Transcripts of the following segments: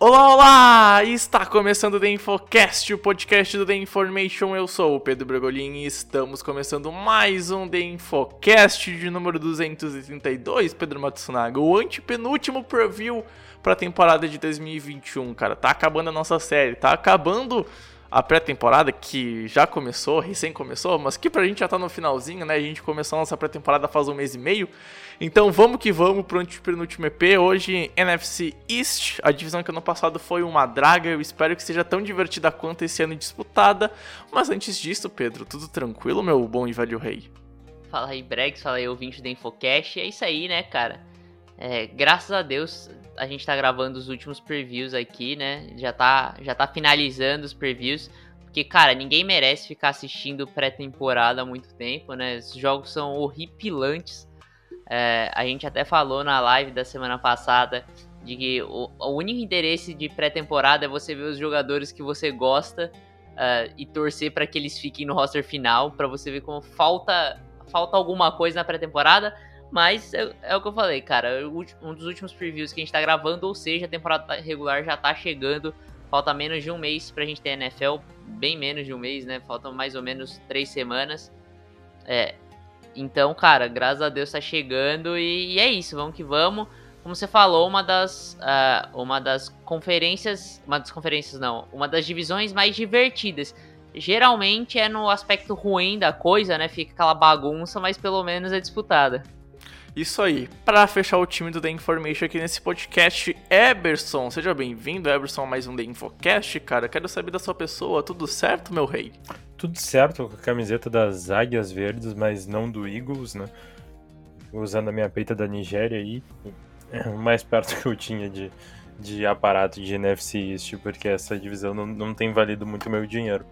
Olá, olá! Está começando o The Infocast, o podcast do The Information. Eu sou o Pedro Bragolin e estamos começando mais um The Infocast de número 232, Pedro Matsunaga, o antepenúltimo preview para a temporada de 2021, cara. Tá acabando a nossa série, tá acabando a pré-temporada que já começou, recém começou, mas que pra gente já tá no finalzinho, né? A gente começou a nossa pré-temporada faz um mês e meio. Então vamos que vamos pro penúltimo EP. Hoje NFC East, a divisão que ano passado foi uma draga. Eu espero que seja tão divertida quanto esse ano disputada. Mas antes disso, Pedro, tudo tranquilo, meu bom e velho rei? Fala aí, Bregs, fala aí, ouvinte da Infocast. É isso aí, né, cara? É, graças a Deus a gente tá gravando os últimos previews aqui, né? Já tá, já tá finalizando os previews. Porque, cara, ninguém merece ficar assistindo pré-temporada há muito tempo, né? Os jogos são horripilantes. É, a gente até falou na live da semana passada de que o, o único interesse de pré-temporada é você ver os jogadores que você gosta uh, e torcer para que eles fiquem no roster final, para você ver como falta, falta alguma coisa na pré-temporada. Mas é, é, o que eu falei, cara. Um dos últimos previews que a gente tá gravando, ou seja, a temporada regular já tá chegando. Falta menos de um mês pra gente ter NFL. Bem menos de um mês, né? Faltam mais ou menos três semanas. É. Então, cara, graças a Deus tá chegando e, e é isso, vamos que vamos. Como você falou, uma das, uh, uma das conferências. Uma das conferências não, uma das divisões mais divertidas. Geralmente é no aspecto ruim da coisa, né? Fica aquela bagunça, mas pelo menos é disputada. Isso aí, para fechar o time do The Information aqui nesse podcast, Eberson, seja bem-vindo, Eberson, a mais um The Infocast, cara. Quero saber da sua pessoa, tudo certo, meu rei? Tudo certo com a camiseta das Águias Verdes, mas não do Eagles, né? Usando a minha peita da Nigéria aí, mais perto que eu tinha de, de aparato de NFC East, porque essa divisão não, não tem valido muito meu dinheiro.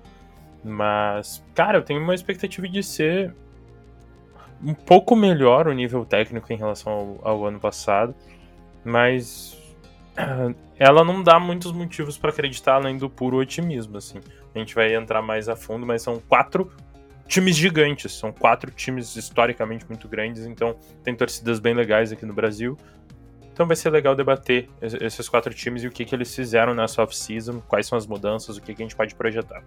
Mas, cara, eu tenho uma expectativa de ser um pouco melhor o nível técnico em relação ao, ao ano passado, mas ela não dá muitos motivos para acreditar além do puro otimismo, assim. A gente vai entrar mais a fundo, mas são quatro times gigantes, são quatro times historicamente muito grandes, então tem torcidas bem legais aqui no Brasil. Então vai ser legal debater esses quatro times e o que, que eles fizeram nessa off-season, quais são as mudanças, o que, que a gente pode projetar.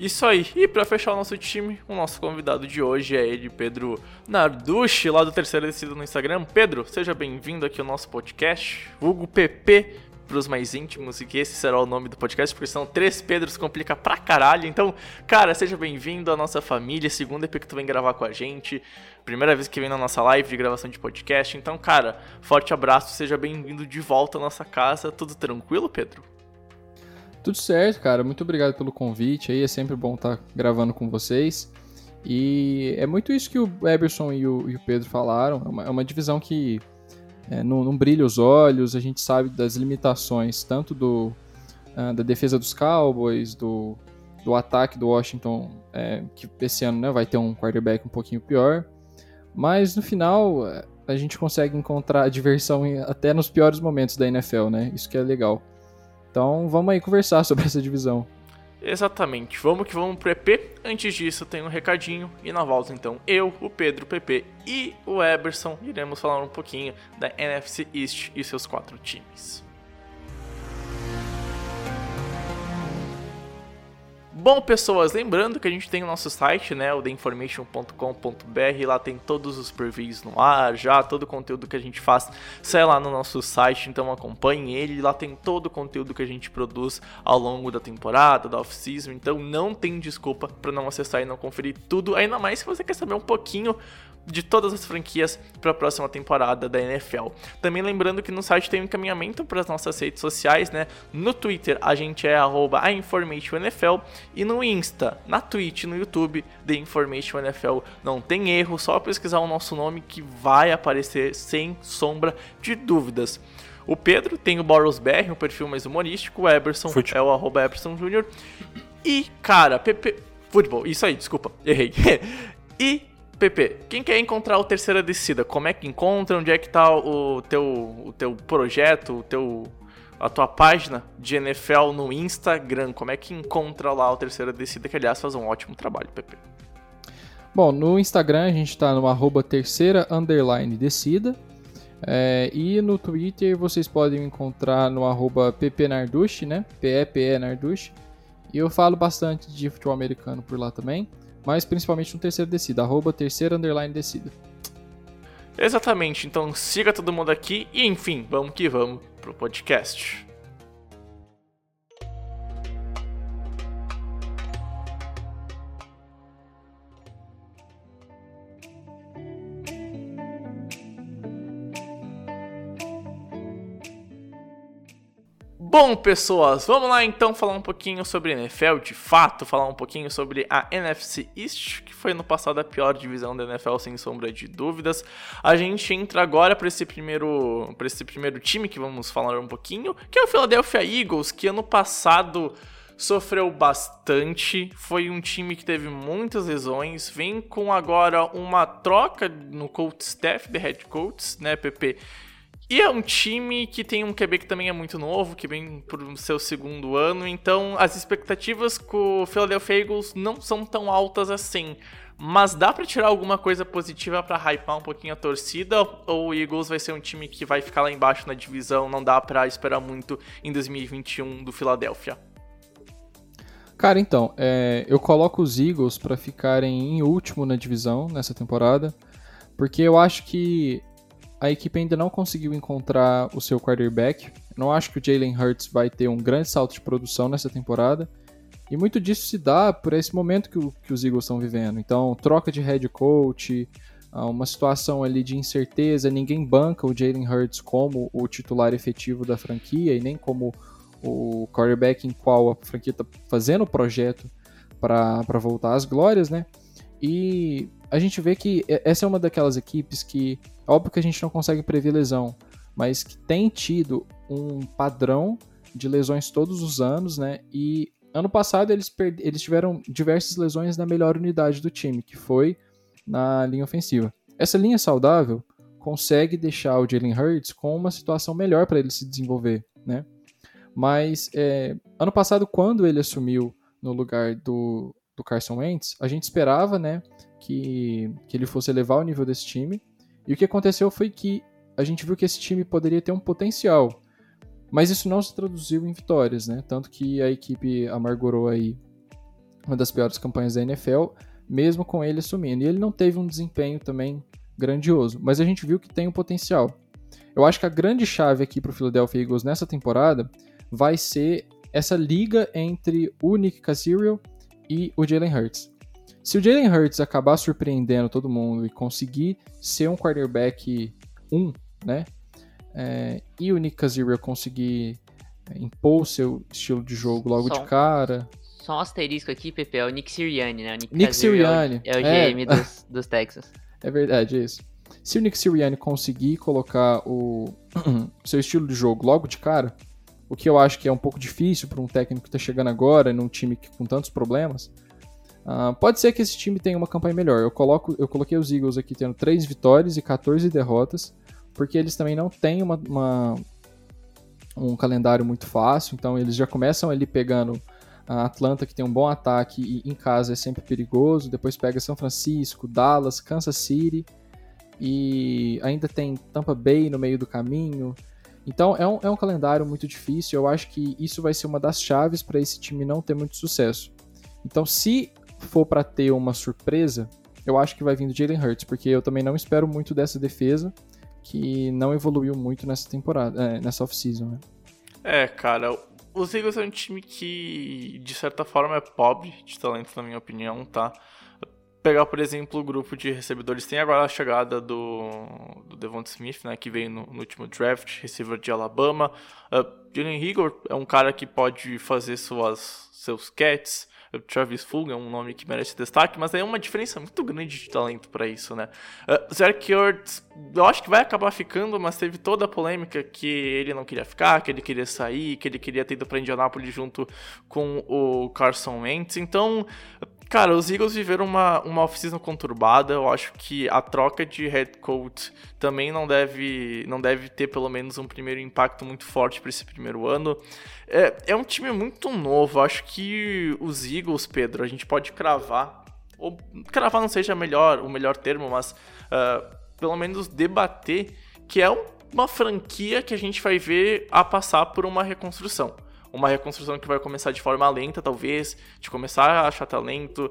Isso aí. E para fechar o nosso time, o nosso convidado de hoje é ele, Pedro Narducci, lá do Terceiro Descido no Instagram. Pedro, seja bem-vindo aqui ao nosso podcast. Hugo PP para os mais íntimos e que esse será o nome do podcast, porque são três Pedros, complica pra caralho. Então, cara, seja bem-vindo à nossa família. Segunda EP que tu vem gravar com a gente. Primeira vez que vem na nossa live de gravação de podcast. Então, cara, forte abraço, seja bem-vindo de volta à nossa casa. Tudo tranquilo, Pedro? Tudo certo, cara. Muito obrigado pelo convite. Aí é sempre bom estar tá gravando com vocês. E é muito isso que o Eberson e o, e o Pedro falaram. É uma, é uma divisão que é, não, não, brilha os olhos. A gente sabe das limitações tanto do, uh, da defesa dos Cowboys, do, do ataque do Washington, é, que esse ano né, vai ter um quarterback um pouquinho pior. Mas no final a gente consegue encontrar diversão até nos piores momentos da NFL, né? Isso que é legal. Então vamos aí conversar sobre essa divisão. Exatamente, vamos que vamos pro EP. Antes disso, tem um recadinho e na volta então eu, o Pedro, o PP e o Eberson iremos falar um pouquinho da NFC East e seus quatro times. Bom, pessoas, lembrando que a gente tem o nosso site, né, o theinformation.com.br, lá tem todos os previews no ar, já todo o conteúdo que a gente faz sai lá no nosso site, então acompanhe ele, lá tem todo o conteúdo que a gente produz ao longo da temporada, da off-season, então não tem desculpa para não acessar e não conferir tudo, ainda mais se você quer saber um pouquinho de todas as franquias para a próxima temporada da NFL. Também lembrando que no site tem um encaminhamento para as nossas redes sociais, né? No Twitter a gente é @informationNFL e no Insta, na Twitch, no YouTube, The Information NFL. Não tem erro, só pesquisar o nosso nome que vai aparecer sem sombra de dúvidas. O Pedro tem o Boros BR, um perfil mais humorístico. O Eberson é o arroba Eberson Jr. E, cara, PP. Futebol, isso aí, desculpa, errei. e, PP, quem quer encontrar o Terceira Descida, como é que encontra? Onde é que tá o teu, o teu projeto, o teu, a tua página de NFL no Instagram? Como é que encontra lá o Terceira Descida, que aliás faz um ótimo trabalho, PP. Bom, no Instagram a gente tá no arroba terceira underline descida. É, e no Twitter vocês podem me encontrar no arroba ppnardush, né? P-E-P-E Nardush. E eu falo bastante de futebol americano por lá também. Mas principalmente no terceiro descida, arroba terceira underline descida. Exatamente, então siga todo mundo aqui e enfim, vamos que vamos pro podcast. Bom, pessoas, vamos lá então falar um pouquinho sobre NFL de fato, falar um pouquinho sobre a NFC East, que foi no passado a pior divisão da NFL sem sombra de dúvidas. A gente entra agora para esse primeiro para esse primeiro time que vamos falar um pouquinho, que é o Philadelphia Eagles, que ano passado sofreu bastante, foi um time que teve muitas lesões, vem com agora uma troca no coach staff de head coaches, né, PP? E é um time que tem um QB que também é muito novo, que vem pro seu segundo ano, então as expectativas com o Philadelphia Eagles não são tão altas assim. Mas dá pra tirar alguma coisa positiva pra hypar um pouquinho a torcida? Ou o Eagles vai ser um time que vai ficar lá embaixo na divisão, não dá pra esperar muito em 2021 do Philadelphia? Cara, então, é, eu coloco os Eagles pra ficarem em último na divisão nessa temporada, porque eu acho que a equipe ainda não conseguiu encontrar o seu quarterback. Não acho que o Jalen Hurts vai ter um grande salto de produção nessa temporada. E muito disso se dá por esse momento que, o, que os Eagles estão vivendo. Então, troca de head coach, ah, uma situação ali de incerteza, ninguém banca o Jalen Hurts como o titular efetivo da franquia e nem como o quarterback em qual a franquia está fazendo o projeto para voltar às glórias, né? E a gente vê que essa é uma daquelas equipes que, óbvio que a gente não consegue prever lesão, mas que tem tido um padrão de lesões todos os anos, né? E ano passado eles, eles tiveram diversas lesões na melhor unidade do time, que foi na linha ofensiva. Essa linha saudável consegue deixar o Jalen Hurts com uma situação melhor para ele se desenvolver, né? Mas é, ano passado, quando ele assumiu no lugar do, do Carson Wentz, a gente esperava, né, que, que ele fosse elevar o nível desse time. E o que aconteceu foi que a gente viu que esse time poderia ter um potencial, mas isso não se traduziu em vitórias, né? Tanto que a equipe amargurou aí uma das piores campanhas da NFL, mesmo com ele assumindo. E ele não teve um desempenho também grandioso, mas a gente viu que tem um potencial. Eu acho que a grande chave aqui para o Philadelphia Eagles nessa temporada vai ser essa liga entre o Nick Cassirio e o Jalen Hurts. Se o Jalen Hurts acabar surpreendendo todo mundo e conseguir ser um quarterback 1, né? É, e o Nick Cassirio conseguir impor o seu estilo de jogo logo de um- cara. Só um asterisco aqui, Pepe, é o Nick Sirianni, né? O Nick, Nick é o- Sirianni, É o é. GM dos, dos Texans. É verdade, é isso. Se o Nick Sirianni conseguir colocar o seu estilo de jogo logo de cara, o que eu acho que é um pouco difícil para um técnico que está chegando agora num time que- com tantos problemas, ah, pode ser que esse time tenha uma campanha melhor. Eu, coloco, eu coloquei os Eagles aqui tendo 3 vitórias e 14 derrotas, porque eles também não têm uma, uma- um calendário muito fácil, então eles já começam ali pegando a Atlanta, que tem um bom ataque e em casa é sempre perigoso, depois pega São Francisco, Dallas, Kansas City e ainda tem Tampa Bay no meio do caminho. Então é um, é um calendário muito difícil. Eu acho que isso vai ser uma das chaves para esse time não ter muito sucesso. Então, se for para ter uma surpresa, eu acho que vai vir do Jalen Hurts, porque eu também não espero muito dessa defesa, que não evoluiu muito nessa temporada, é, nessa off-season. Né? É, cara, os Eagles é um time que, de certa forma, é pobre de talento, na minha opinião, tá? pegar, por exemplo, o grupo de recebedores, tem agora a chegada do, do Devonta Smith, né, que veio no, no, último draft, receiver de Alabama. Uh, Jalen Rigor é um cara que pode fazer suas, seus catches. Travis Fulgham é um nome que merece destaque, mas é uma diferença muito grande de talento para isso, né? Uh, Zach Ertz, eu acho que vai acabar ficando, mas teve toda a polêmica que ele não queria ficar, que ele queria sair, que ele queria ter ido para Indianapolis junto com o Carson Wentz. Então, Cara, os Eagles viveram uma, uma off-season conturbada. Eu acho que a troca de head coach também não deve, não deve ter pelo menos um primeiro impacto muito forte para esse primeiro ano. É, é um time muito novo. Eu acho que os Eagles, Pedro, a gente pode cravar. Ou cravar não seja melhor, o melhor termo, mas uh, pelo menos debater que é uma franquia que a gente vai ver a passar por uma reconstrução uma reconstrução que vai começar de forma lenta, talvez, de começar a achar talento.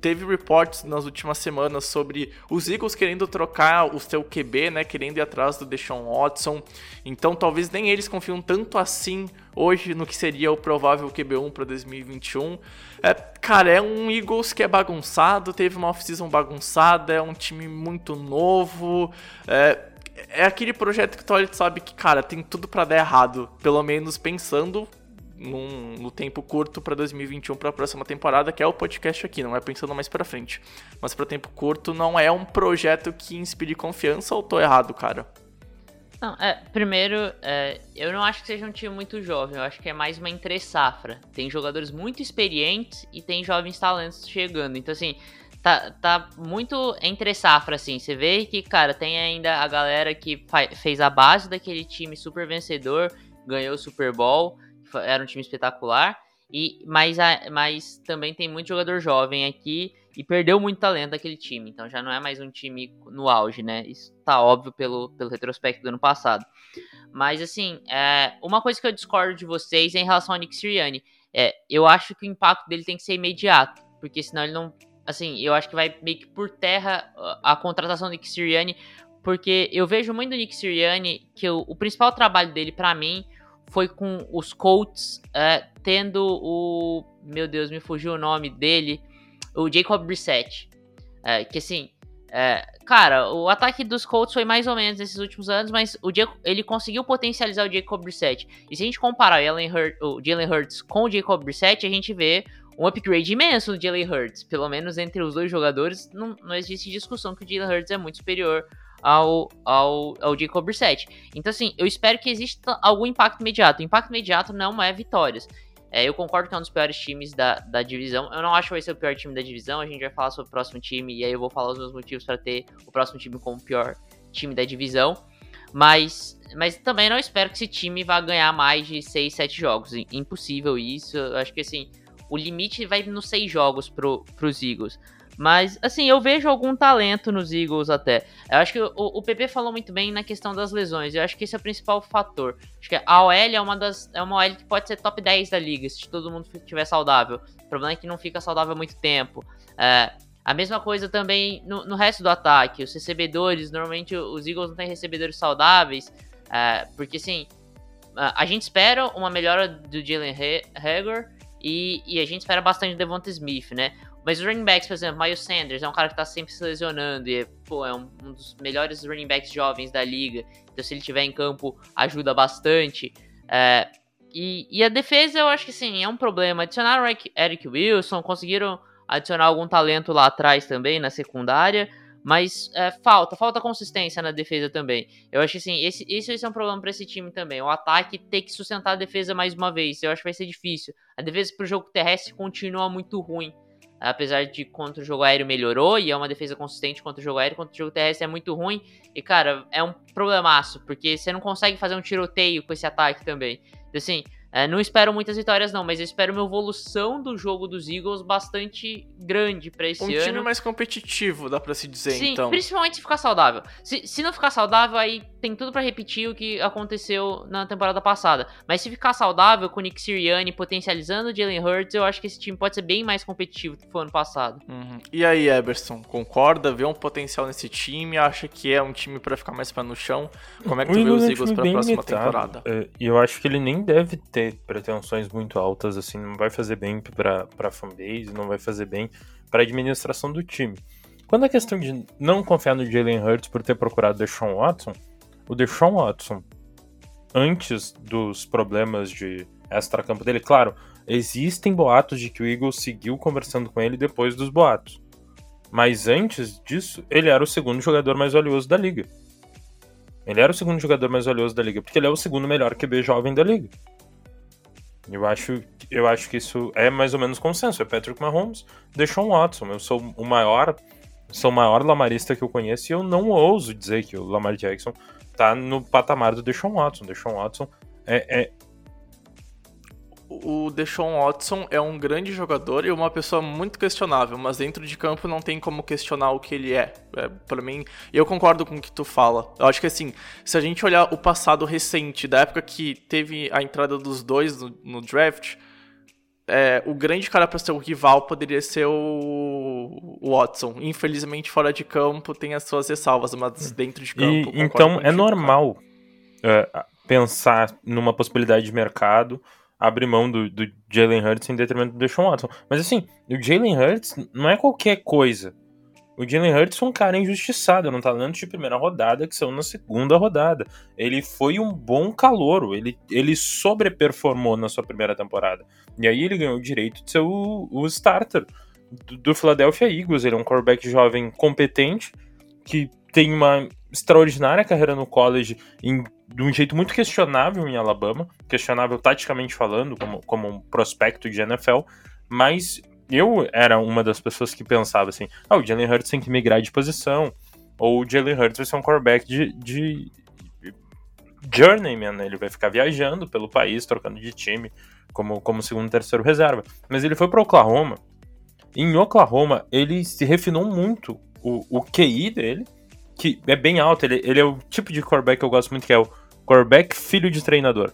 Teve reports nas últimas semanas sobre os Eagles querendo trocar o seu QB, né, querendo ir atrás do Deshaun Watson. Então, talvez nem eles confiam tanto assim hoje no que seria o provável QB1 para 2021. É, cara, é um Eagles que é bagunçado, teve uma off-season bagunçada, é um time muito novo. É, é aquele projeto que olha e sabe que, cara, tem tudo para dar errado. Pelo menos pensando num, no tempo curto para 2021 para a próxima temporada, que é o podcast aqui, não é pensando mais para frente. Mas para tempo curto não é um projeto que inspire confiança ou tô errado, cara? Não, é, primeiro, é, eu não acho que seja um time muito jovem, eu acho que é mais uma entre safra. Tem jogadores muito experientes e tem jovens talentos chegando. Então, assim, tá, tá muito entre safra, assim. Você vê que, cara, tem ainda a galera que fez a base daquele time super vencedor, ganhou o Super Bowl era um time espetacular. E, mas, mas também tem muito jogador jovem aqui e perdeu muito talento aquele time. Então já não é mais um time no auge, né? Isso tá óbvio pelo, pelo retrospecto do ano passado. Mas assim, é, uma coisa que eu discordo de vocês é em relação ao Nick Sirianni. É, eu acho que o impacto dele tem que ser imediato. Porque senão ele não. Assim, eu acho que vai meio que por terra a contratação do Nick Sirianni. Porque eu vejo muito do Nick Sirianni que o, o principal trabalho dele, para mim, foi com os Colts é, tendo o. Meu Deus, me fugiu o nome dele. O Jacob Brissett. É, que assim. É, cara, o ataque dos Colts foi mais ou menos nesses últimos anos, mas o Jacob, ele conseguiu potencializar o Jacob Brissett. E se a gente comparar o Jalen, Hurts com o Jacob Brissett, a gente vê um upgrade imenso no Jalen Hurts. Pelo menos entre os dois jogadores, não, não existe discussão que o Jalen Hurts é muito superior ao, ao, ao Jacob Brissett. Então, assim, eu espero que exista algum impacto imediato. O impacto imediato não é vitórias. É, eu concordo que é um dos piores times da, da divisão. Eu não acho que vai ser o pior time da divisão. A gente vai falar sobre o próximo time e aí eu vou falar os meus motivos para ter o próximo time como o pior time da divisão. Mas, mas também não espero que esse time vá ganhar mais de 6, 7 jogos. Impossível isso. Eu acho que assim, o limite vai nos 6 jogos pro, pros Eagles. Mas, assim, eu vejo algum talento nos Eagles até. Eu acho que o, o PP falou muito bem na questão das lesões. Eu acho que esse é o principal fator. Acho que a OL é uma das. É uma OL que pode ser top 10 da liga, se todo mundo estiver saudável. O problema é que não fica saudável há muito tempo. É, a mesma coisa também no, no, resto do ataque. Os recebedores, normalmente os Eagles não têm recebedores saudáveis. É, porque assim, a gente espera uma melhora do Jalen Hager e, e, a gente espera bastante do Devonta Smith, né? Mas os running backs, por exemplo, Miles Sanders é um cara que tá sempre se lesionando e pô, é um, um, dos melhores running backs jovens da liga. Então, se ele tiver em campo, ajuda bastante. É, e, e, a defesa, eu acho que sim, é um problema. Adicionaram Eric Wilson, conseguiram adicionar algum talento lá atrás também, na secundária. Mas é, falta, falta consistência na defesa também. Eu acho que assim, esse, esse vai ser um problema para esse time também. O ataque tem que sustentar a defesa mais uma vez. Eu acho que vai ser difícil. A defesa pro jogo terrestre continua muito ruim apesar de contra o jogo aéreo melhorou e é uma defesa consistente contra o jogo aéreo, contra o jogo terrestre é muito ruim. E cara, é um problemaço, porque você não consegue fazer um tiroteio com esse ataque também. Então, assim, é, não espero muitas vitórias, não, mas eu espero uma evolução do jogo dos Eagles bastante grande para esse um ano. Um time mais competitivo, dá pra se dizer, Sim, então. principalmente se ficar saudável. Se, se não ficar saudável, aí tem tudo para repetir o que aconteceu na temporada passada. Mas se ficar saudável, com o Nick Sirianni potencializando o Jalen Hurts, eu acho que esse time pode ser bem mais competitivo do que foi ano passado. Uhum. E aí, Eberson, concorda? Vê um potencial nesse time? Acha que é um time para ficar mais pé no chão? Como é que tu vê os é Eagles pra próxima limitado. temporada? É, e eu acho que ele nem deve ter pretensões muito altas, assim, não vai fazer bem pra, pra fanbase, não vai fazer bem para a administração do time. Quando a questão de não confiar no Jalen Hurts por ter procurado Deshaun Watson, o Deshaun Watson, antes dos problemas de extra-campo dele, claro, existem boatos de que o Eagles seguiu conversando com ele depois dos boatos. Mas antes disso, ele era o segundo jogador mais valioso da liga. Ele era o segundo jogador mais valioso da liga, porque ele é o segundo melhor QB jovem da liga. Eu acho, eu acho que isso é mais ou menos consenso. É Patrick Mahomes, Deshaun Watson. Eu sou o maior, sou o maior lamarista que eu conheço e eu não ouso dizer que o Lamar Jackson tá no patamar do Deshaun Watson. Deshaun Watson é, é o Deshaun Watson é um grande jogador e uma pessoa muito questionável, mas dentro de campo não tem como questionar o que ele é. é para mim, eu concordo com o que tu fala. Eu acho que assim, se a gente olhar o passado recente, da época que teve a entrada dos dois no, no draft, é, o grande cara para ser o rival poderia ser o, o, Watson. Infelizmente, fora de campo tem as suas ressalvas, mas dentro de campo. E, então é normal uh, pensar numa possibilidade de mercado abrir mão do, do Jalen Hurts em detrimento do Deshaun Watson. Mas assim, o Jalen Hurts não é qualquer coisa. O Jalen Hurts é um cara injustiçado, não tá de primeira rodada, que são na segunda rodada. Ele foi um bom calouro, ele, ele sobreperformou na sua primeira temporada. E aí ele ganhou o direito de ser o, o starter do, do Philadelphia Eagles. Ele é um quarterback jovem competente, que tem uma extraordinária carreira no college em de um jeito muito questionável em Alabama, questionável taticamente falando, como, como um prospecto de NFL, mas eu era uma das pessoas que pensava assim, ah, o Jalen Hurts tem que migrar de posição, ou o Jalen Hurts vai ser um quarterback de, de journeyman, ele vai ficar viajando pelo país, trocando de time, como, como segundo terceiro reserva. Mas ele foi para Oklahoma, em Oklahoma ele se refinou muito o, o QI dele, que é bem alto. Ele, ele é o tipo de quarterback que eu gosto muito, que é o quarterback filho de treinador.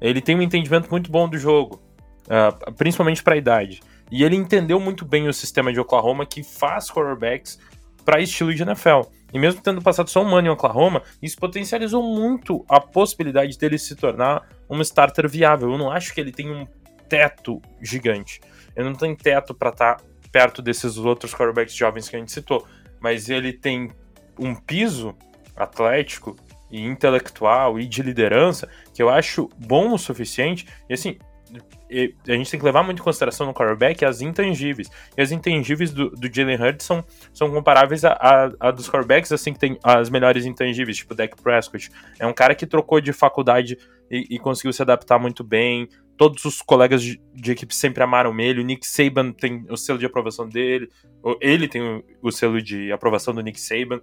Ele tem um entendimento muito bom do jogo, uh, principalmente para a idade. E ele entendeu muito bem o sistema de Oklahoma que faz quarterbacks para estilo de NFL. E mesmo tendo passado só um ano em Oklahoma, isso potencializou muito a possibilidade dele se tornar um starter viável. Eu não acho que ele tem um teto gigante. Ele não tem teto para estar tá perto desses outros quarterbacks jovens que a gente citou, mas ele tem um piso atlético e intelectual e de liderança que eu acho bom o suficiente. E assim, a gente tem que levar muito em consideração no quarterback as intangíveis. E as intangíveis do, do Jalen Hurts são, são comparáveis a, a, a, dos quarterbacks, assim, que tem as melhores intangíveis, tipo Dak Prescott. É um cara que trocou de faculdade e, e conseguiu se adaptar muito bem todos os colegas de, de, equipe sempre amaram ele. O Nick Saban tem o selo de aprovação dele. Ele tem o, o, selo de aprovação do Nick Saban.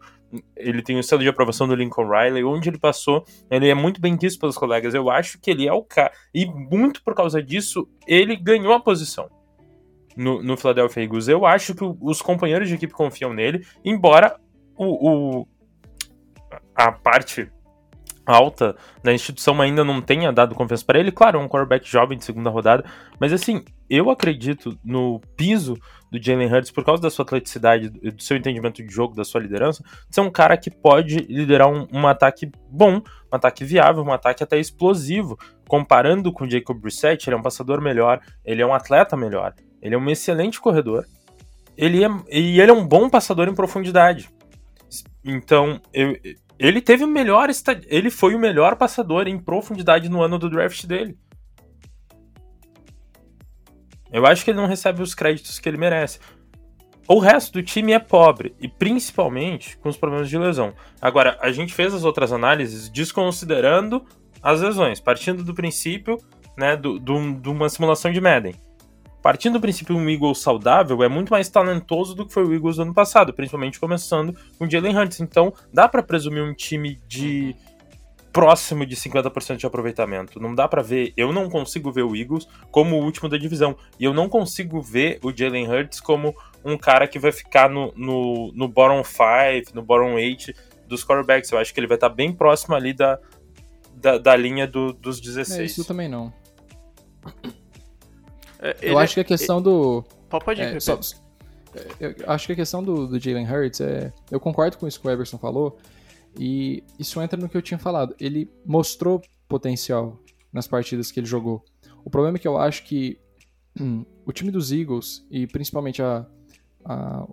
Ele tem o selo de aprovação do Lincoln Riley. Onde ele passou, ele é muito bem quisto pelos colegas. Eu acho que ele é o cara. E muito por causa disso, ele ganhou a posição. No, no Philadelphia Eagles. Eu acho que os companheiros de equipe confiam nele, embora o, o a parte alta da instituição ainda não tenha dado confiança para ele. Claro, é um quarterback jovem de segunda rodada, mas assim, eu acredito no piso do Jalen Hurts por causa da sua atleticidade, do seu entendimento de jogo, da sua liderança, de ser um cara que pode liderar um, um ataque bom, um ataque viável, um ataque até explosivo. Comparando com o Jacob Brissett, ele é um passador melhor, ele é um atleta melhor, ele é um excelente corredor, ele é, e ele é um bom passador em profundidade. Então, eu, ele teve o melhor. Ele foi o melhor passador em profundidade no ano do draft dele. Eu acho que ele não recebe os créditos que ele merece. O resto do time é pobre, e principalmente com os problemas de lesão. Agora, a gente fez as outras análises desconsiderando as lesões, partindo do princípio né, de uma simulação de Madden partindo do princípio um Eagles saudável é muito mais talentoso do que foi o Eagles do ano passado, principalmente começando com o Jalen Hurts. Então, dá para presumir um time de próximo de 50% de aproveitamento. Não dá para ver, eu não consigo ver o Eagles como o último da divisão. E eu não consigo ver o Jalen Hurts como um cara que vai ficar no, no, no bottom 5, no bottom 8 dos quarterbacks. Eu acho que ele vai estar bem próximo ali da, da, da linha do, dos 16. É, isso também não. É, eu acho que a é- questão do. Pode ir, é, só, eu acho que a questão do, do Jalen Hurts é. Eu concordo com isso que o Everson falou. E isso entra no que eu tinha falado. Ele mostrou potencial nas partidas que ele jogou. O problema é que eu acho que hum, o time dos Eagles, e principalmente a, a,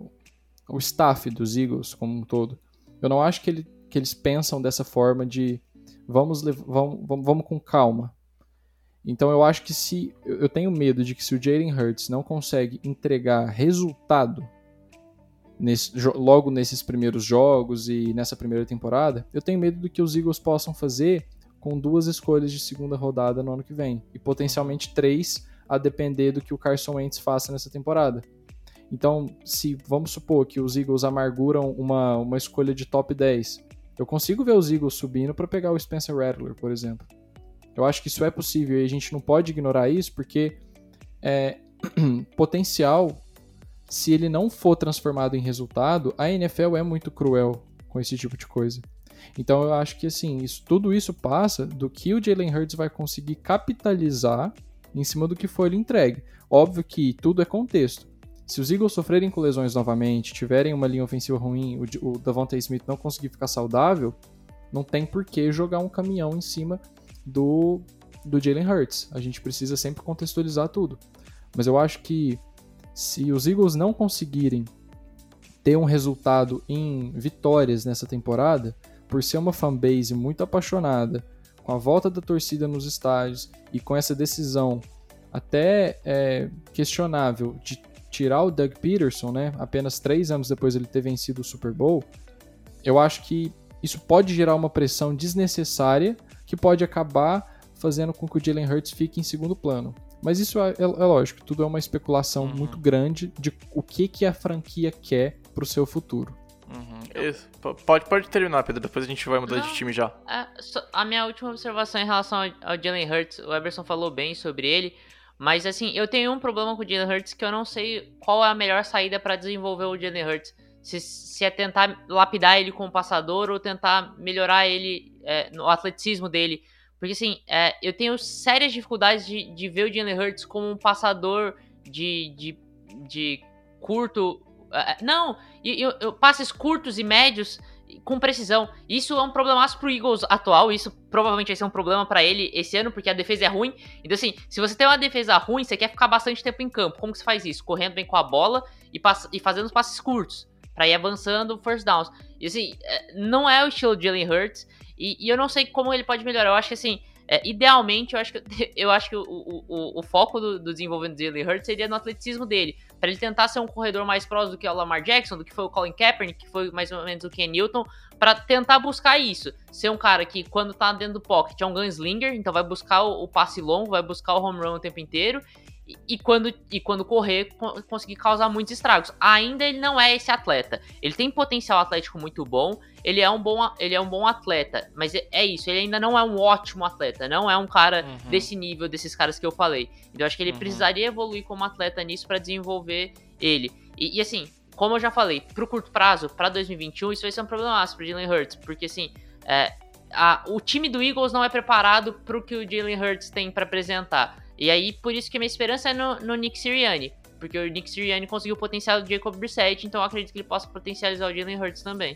o staff dos Eagles como um todo. Eu não acho que, ele, que eles pensam dessa forma de vamos, vamos, vamos, vamos com calma. Então eu acho que se. Eu tenho medo de que se o Jalen Hurts não consegue entregar resultado nesse, logo nesses primeiros jogos e nessa primeira temporada, eu tenho medo do que os Eagles possam fazer com duas escolhas de segunda rodada no ano que vem. E potencialmente três, a depender do que o Carson Wentz faça nessa temporada. Então, se vamos supor que os Eagles amarguram uma, uma escolha de top 10, eu consigo ver os Eagles subindo para pegar o Spencer Rattler, por exemplo. Eu acho que isso é possível e a gente não pode ignorar isso porque é, potencial, se ele não for transformado em resultado, a NFL é muito cruel com esse tipo de coisa. Então eu acho que assim, isso, tudo isso passa do que o Jalen Hurts vai conseguir capitalizar em cima do que foi lhe entregue. Óbvio que tudo é contexto. Se os Eagles sofrerem com lesões novamente, tiverem uma linha ofensiva ruim, o, o Davante Smith não conseguir ficar saudável, não tem por que jogar um caminhão em cima do, do Jalen Hurts. A gente precisa sempre contextualizar tudo. Mas eu acho que se os Eagles não conseguirem ter um resultado em vitórias nessa temporada, por ser uma fanbase muito apaixonada, com a volta da torcida nos estádios e com essa decisão até é, questionável de tirar o Doug Peterson, né, apenas três anos depois ele ter vencido o Super Bowl, eu acho que isso pode gerar uma pressão desnecessária que pode acabar fazendo com que o Jalen Hurts fique em segundo plano. Mas isso é, é, é lógico, tudo é uma especulação uhum. muito grande de o que, que a franquia quer para o seu futuro. Uhum. Isso. Pode, pode terminar, Pedro, depois a gente vai mudar Não, de time já. É, a minha última observação em relação ao, ao Jalen Hurts, o Eberson falou bem sobre ele, mas assim, eu tenho um problema com o Jalen Hurts que eu não sei qual é a melhor saída para desenvolver o Jalen Hurts. Se, se, é tentar lapidar ele como passador ou tentar melhorar ele é, no atleticismo dele. Porque assim, é, eu tenho sérias dificuldades de, de ver o Jalen Hurts como um passador de, de, de curto. É, não, eu, eu, passes curtos e médios com precisão. Isso é um problemaço pro Eagles atual, isso provavelmente vai ser um problema para ele esse ano, porque a defesa é ruim. Então, assim, se você tem uma defesa ruim, você quer ficar bastante tempo em campo. Como que você faz isso? Correndo bem com a bola e, e fazendo os passes curtos, para ir avançando first downs. E, assim, é, não é o estilo de Jalen Hurts, e, e eu não sei como ele pode melhorar. Eu acho que, assim, é, idealmente, eu acho que, eu acho que o, o, o foco do, do desenvolvimento de Jalen Hurts seria no atleticismo dele, para ele tentar ser um corredor mais próximo do que o Lamar Jackson, do que foi o Colin Kaepernick, que foi mais ou menos o Ken Newton, para tentar buscar isso. Ser um cara que, quando tá dentro do pocket, é um gunslinger, então vai buscar o, o passe longo, vai buscar o home run o tempo inteiro, e, quando, e quando correr, conseguir causar muitos estragos. Ainda ele não é esse atleta. Ele tem potencial atlético muito bom, ele é um bom, ele é um bom atleta, mas é, é isso, ele ainda não é um ótimo atleta, não é um cara uhum. desse nível, desses caras que eu falei. Então eu acho que ele uhum. precisaria evoluir como atleta nisso para desenvolver ele. E, e, assim, como eu já falei, pro curto prazo, para 2021, isso vai ser um problema pro Jalen Hurts, porque assim, é, a, o time do Eagles não é preparado pro que o Jalen Hurts tem para apresentar. E aí, por isso que a minha esperança é no, no Nick Sirianni. Porque o Nick Sirianni conseguiu o potencial do Jacob Brissett, então eu acredito que ele possa potencializar o Jalen Hurts também.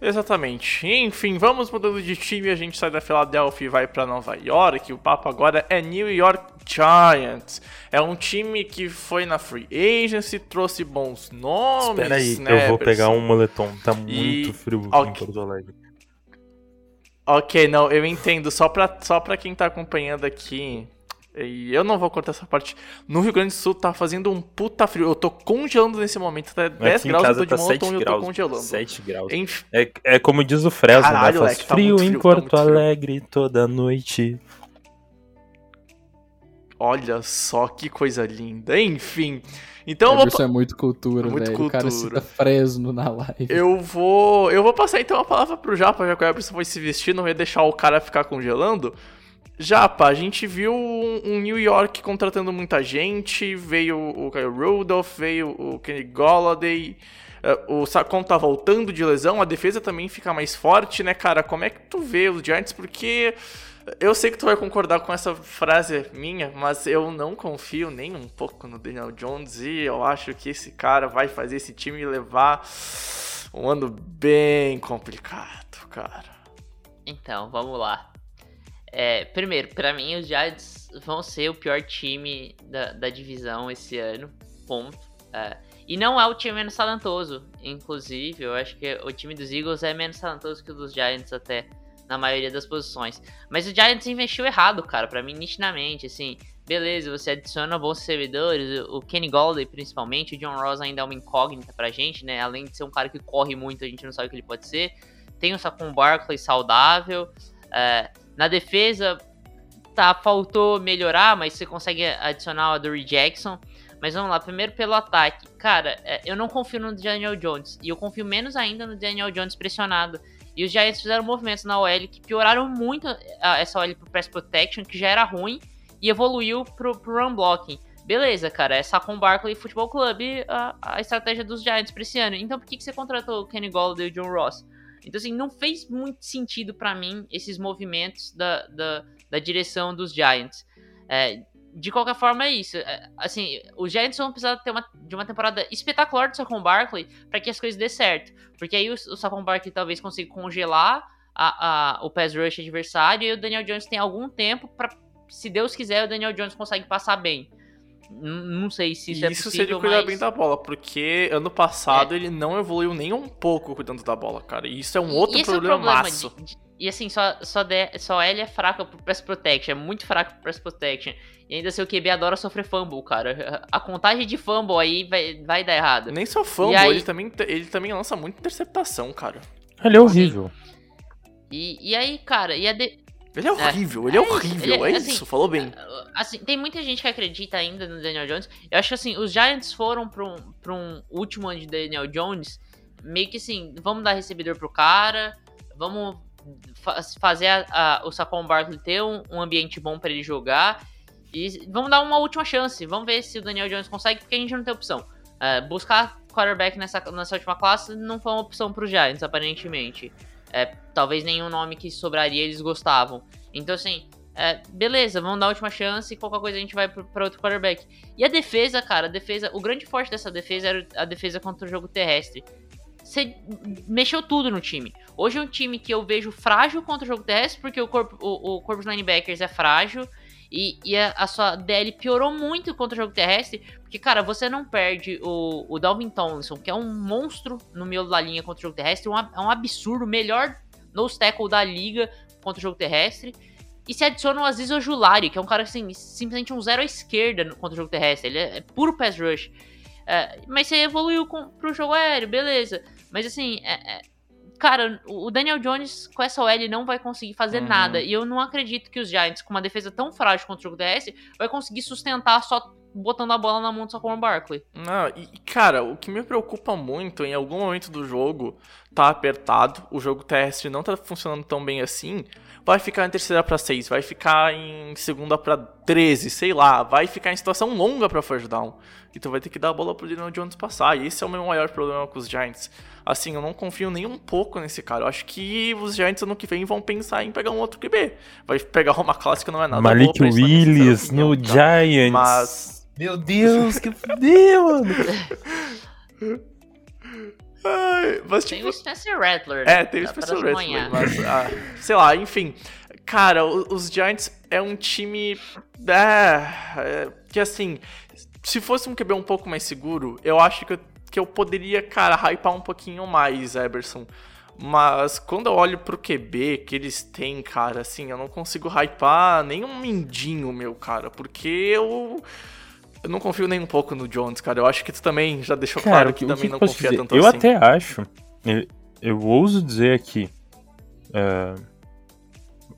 Exatamente. Enfim, vamos mudando de time, a gente sai da Filadélfia e vai para Nova York. O papo agora é New York Giants. É um time que foi na free agency, trouxe bons nomes. Espera aí, né, eu vou pegar um moletom. Tá muito e... frio okay. em Porto Alegre. Ok, não, eu entendo. Só pra, só pra quem tá acompanhando aqui, e eu não vou cortar essa parte. No Rio Grande do Sul tá fazendo um puta frio. Eu tô congelando nesse momento. Tá 10 graus, eu tô de tá moletom e eu tô congelando. 7 graus. Enf... É, é como diz o Fresno, né? Caralho, né? Faz Leque, tá frio, frio, em tá Porto tá Alegre toda noite. Olha só que coisa linda. Enfim. Então vou... Isso é muito cultura, muito velho. Cultura. O cara cita Fresno na live. Eu vou. Eu vou passar então a palavra pro Japa, já que o Eberson foi se vestir, não ia deixar o cara ficar congelando. Japa, a gente viu um New York contratando muita gente, veio o Kyle Rudolph, veio o Kenny Golladay, uh, o Sacon tá voltando de lesão, a defesa também fica mais forte, né, cara? Como é que tu vê os Giants? Porque eu sei que tu vai concordar com essa frase minha, mas eu não confio nem um pouco no Daniel Jones e eu acho que esse cara vai fazer esse time levar um ano bem complicado, cara. Então, vamos lá. É, primeiro, para mim, os Giants vão ser o pior time da, da divisão esse ano. Ponto. É, E não é o time menos talentoso. Inclusive, eu acho que o time dos Eagles é menos talentoso que o dos Giants até na maioria das posições. Mas o Giants investiu errado, cara, para mim nitidamente, assim. Beleza, você adiciona bons servidores, o Kenny Golladay principalmente, o John Ross ainda é uma incógnita pra gente, né? Além de ser um cara que corre muito, a gente não sabe o que ele pode ser. Tem o Saquon Barkley saudável. É, na defesa, tá, faltou melhorar, mas você consegue adicionar o Adoree Jackson. Mas vamos lá, primeiro pelo ataque. Cara, é, eu não confio no Daniel Jones. E eu confio menos ainda no Daniel Jones pressionado. E os Giants fizeram movimentos na OL que pioraram muito essa OL pro Press Protection, que já era ruim, e evoluiu pro, pro Run Blocking. Beleza, cara, é com Barkley Futebol Club a, a estratégia dos Giants pra esse ano. Então por que, que você contratou o Kenny Golladay e o John Ross? Então, assim, não fez muito sentido para mim esses movimentos da, da, da direção dos Giants. É, de qualquer forma, é isso. É, assim, os Giants vão precisar ter uma, de uma temporada espetacular do Saquon Barkley para que as coisas dê certo. Porque aí o, o Saquon Barkley talvez consiga congelar a, a, o pass rush adversário e o Daniel Jones tem algum tempo para, se Deus quiser, o Daniel Jones consegue passar bem. Não sei se isso, é isso é possível, seria cuidar mas... bem da bola, porque ano passado é. ele não evoluiu nem um pouco cuidando da bola, cara. E isso é um outro problema, é problema de, de, e assim, só, só, de, só L é fraca pro Press Protection, é muito fraco pro Press Protection. E ainda seu QB adora sofrer fumble, cara. A contagem de fumble aí vai, vai dar errado. Nem só fumble, aí... ele, também, ele também lança muita interceptação, cara. Ele é horrível. E, e aí, cara, e a de... Ele é, é horrível, é, ele é, horrível, ele é, é assim, isso, falou bem. Assim, tem muita gente que acredita ainda no Daniel Jones. Eu acho que assim, os Giants foram pra um, pra um último ano de Daniel Jones, meio que assim, vamos dar recebedor pro cara, vamos fazer a, a, o Saquon Barkley ter um, um ambiente bom para ele jogar. E vamos dar uma última chance. Vamos ver se o Daniel Jones consegue, porque a gente não tem opção. É, buscar quarterback nessa, nessa última classe não foi uma opção para os Giants, aparentemente. É, talvez nenhum nome que sobraria eles gostavam. Então, assim, é, beleza, vamos dar a última chance e qualquer coisa a gente vai para outro quarterback. E a defesa, cara, a defesa, o grande forte dessa defesa era a defesa contra o jogo terrestre você mexeu tudo no time. Hoje é um time que eu vejo frágil contra o jogo terrestre, porque o corpo, o, o corpo dos linebackers é frágil. E, e a, a, sua DL piorou muito contra o jogo terrestre, porque, cara, você não perde o, o Dalvin Tomlinson, que é um monstro no meio da linha contra o jogo terrestre, um, é um absurdo, melhor no tackle da liga contra o jogo terrestre. E se adiciona o Aziz Ojulari, que é um cara assim, simplesmente um zero à esquerda contra o jogo terrestre. Ele é, é puro pass rush. É, mas você evoluiu com, pro jogo aéreo, beleza. Mas assim, é, é, cara, o Daniel Jones com essa OL não vai conseguir fazer uhum. nada. E eu não acredito que os Giants, com uma defesa tão frágil contra o jogo DS, vai conseguir sustentar só botando a bola na mão do Saquon Barkley. Não, e cara, o que me preocupa muito, em algum momento do jogo, tá apertado, o jogo terrestre não tá funcionando tão bem assim, vai ficar em terceira para 6, vai ficar em segunda para 13, sei lá, vai ficar em situação longa para first down. Então vai ter que dar a bola pro Daniel Jones passar. E esse é o meu maior problema com os Giants. Assim, eu não confio nem um pouco nesse cara. Eu acho que os Giants ano que vem vão pensar em pegar um outro QB. Vai pegar uma classe que não é nada Malik boa Willis no tá? Giants. Mas... Meu Deus, que fudeu, mano. Ai, mas, tipo, tem o Spencer Rattler. É, tem o Spencer Rattler. Mas, ah, sei lá, enfim. Cara, os Giants é um time. É, é, que assim. Se fosse um QB um pouco mais seguro, eu acho que eu, que eu poderia, cara, hypar um pouquinho mais, Eberson. Mas quando eu olho pro QB que eles têm, cara, assim, eu não consigo hypar nem um mindinho, meu, cara. Porque eu eu não confio nem um pouco no Jones, cara. Eu acho que tu também já deixou cara, claro que, que também que não confia dizer? tanto eu assim. Eu até acho, eu, eu, ouso dizer aqui, uh,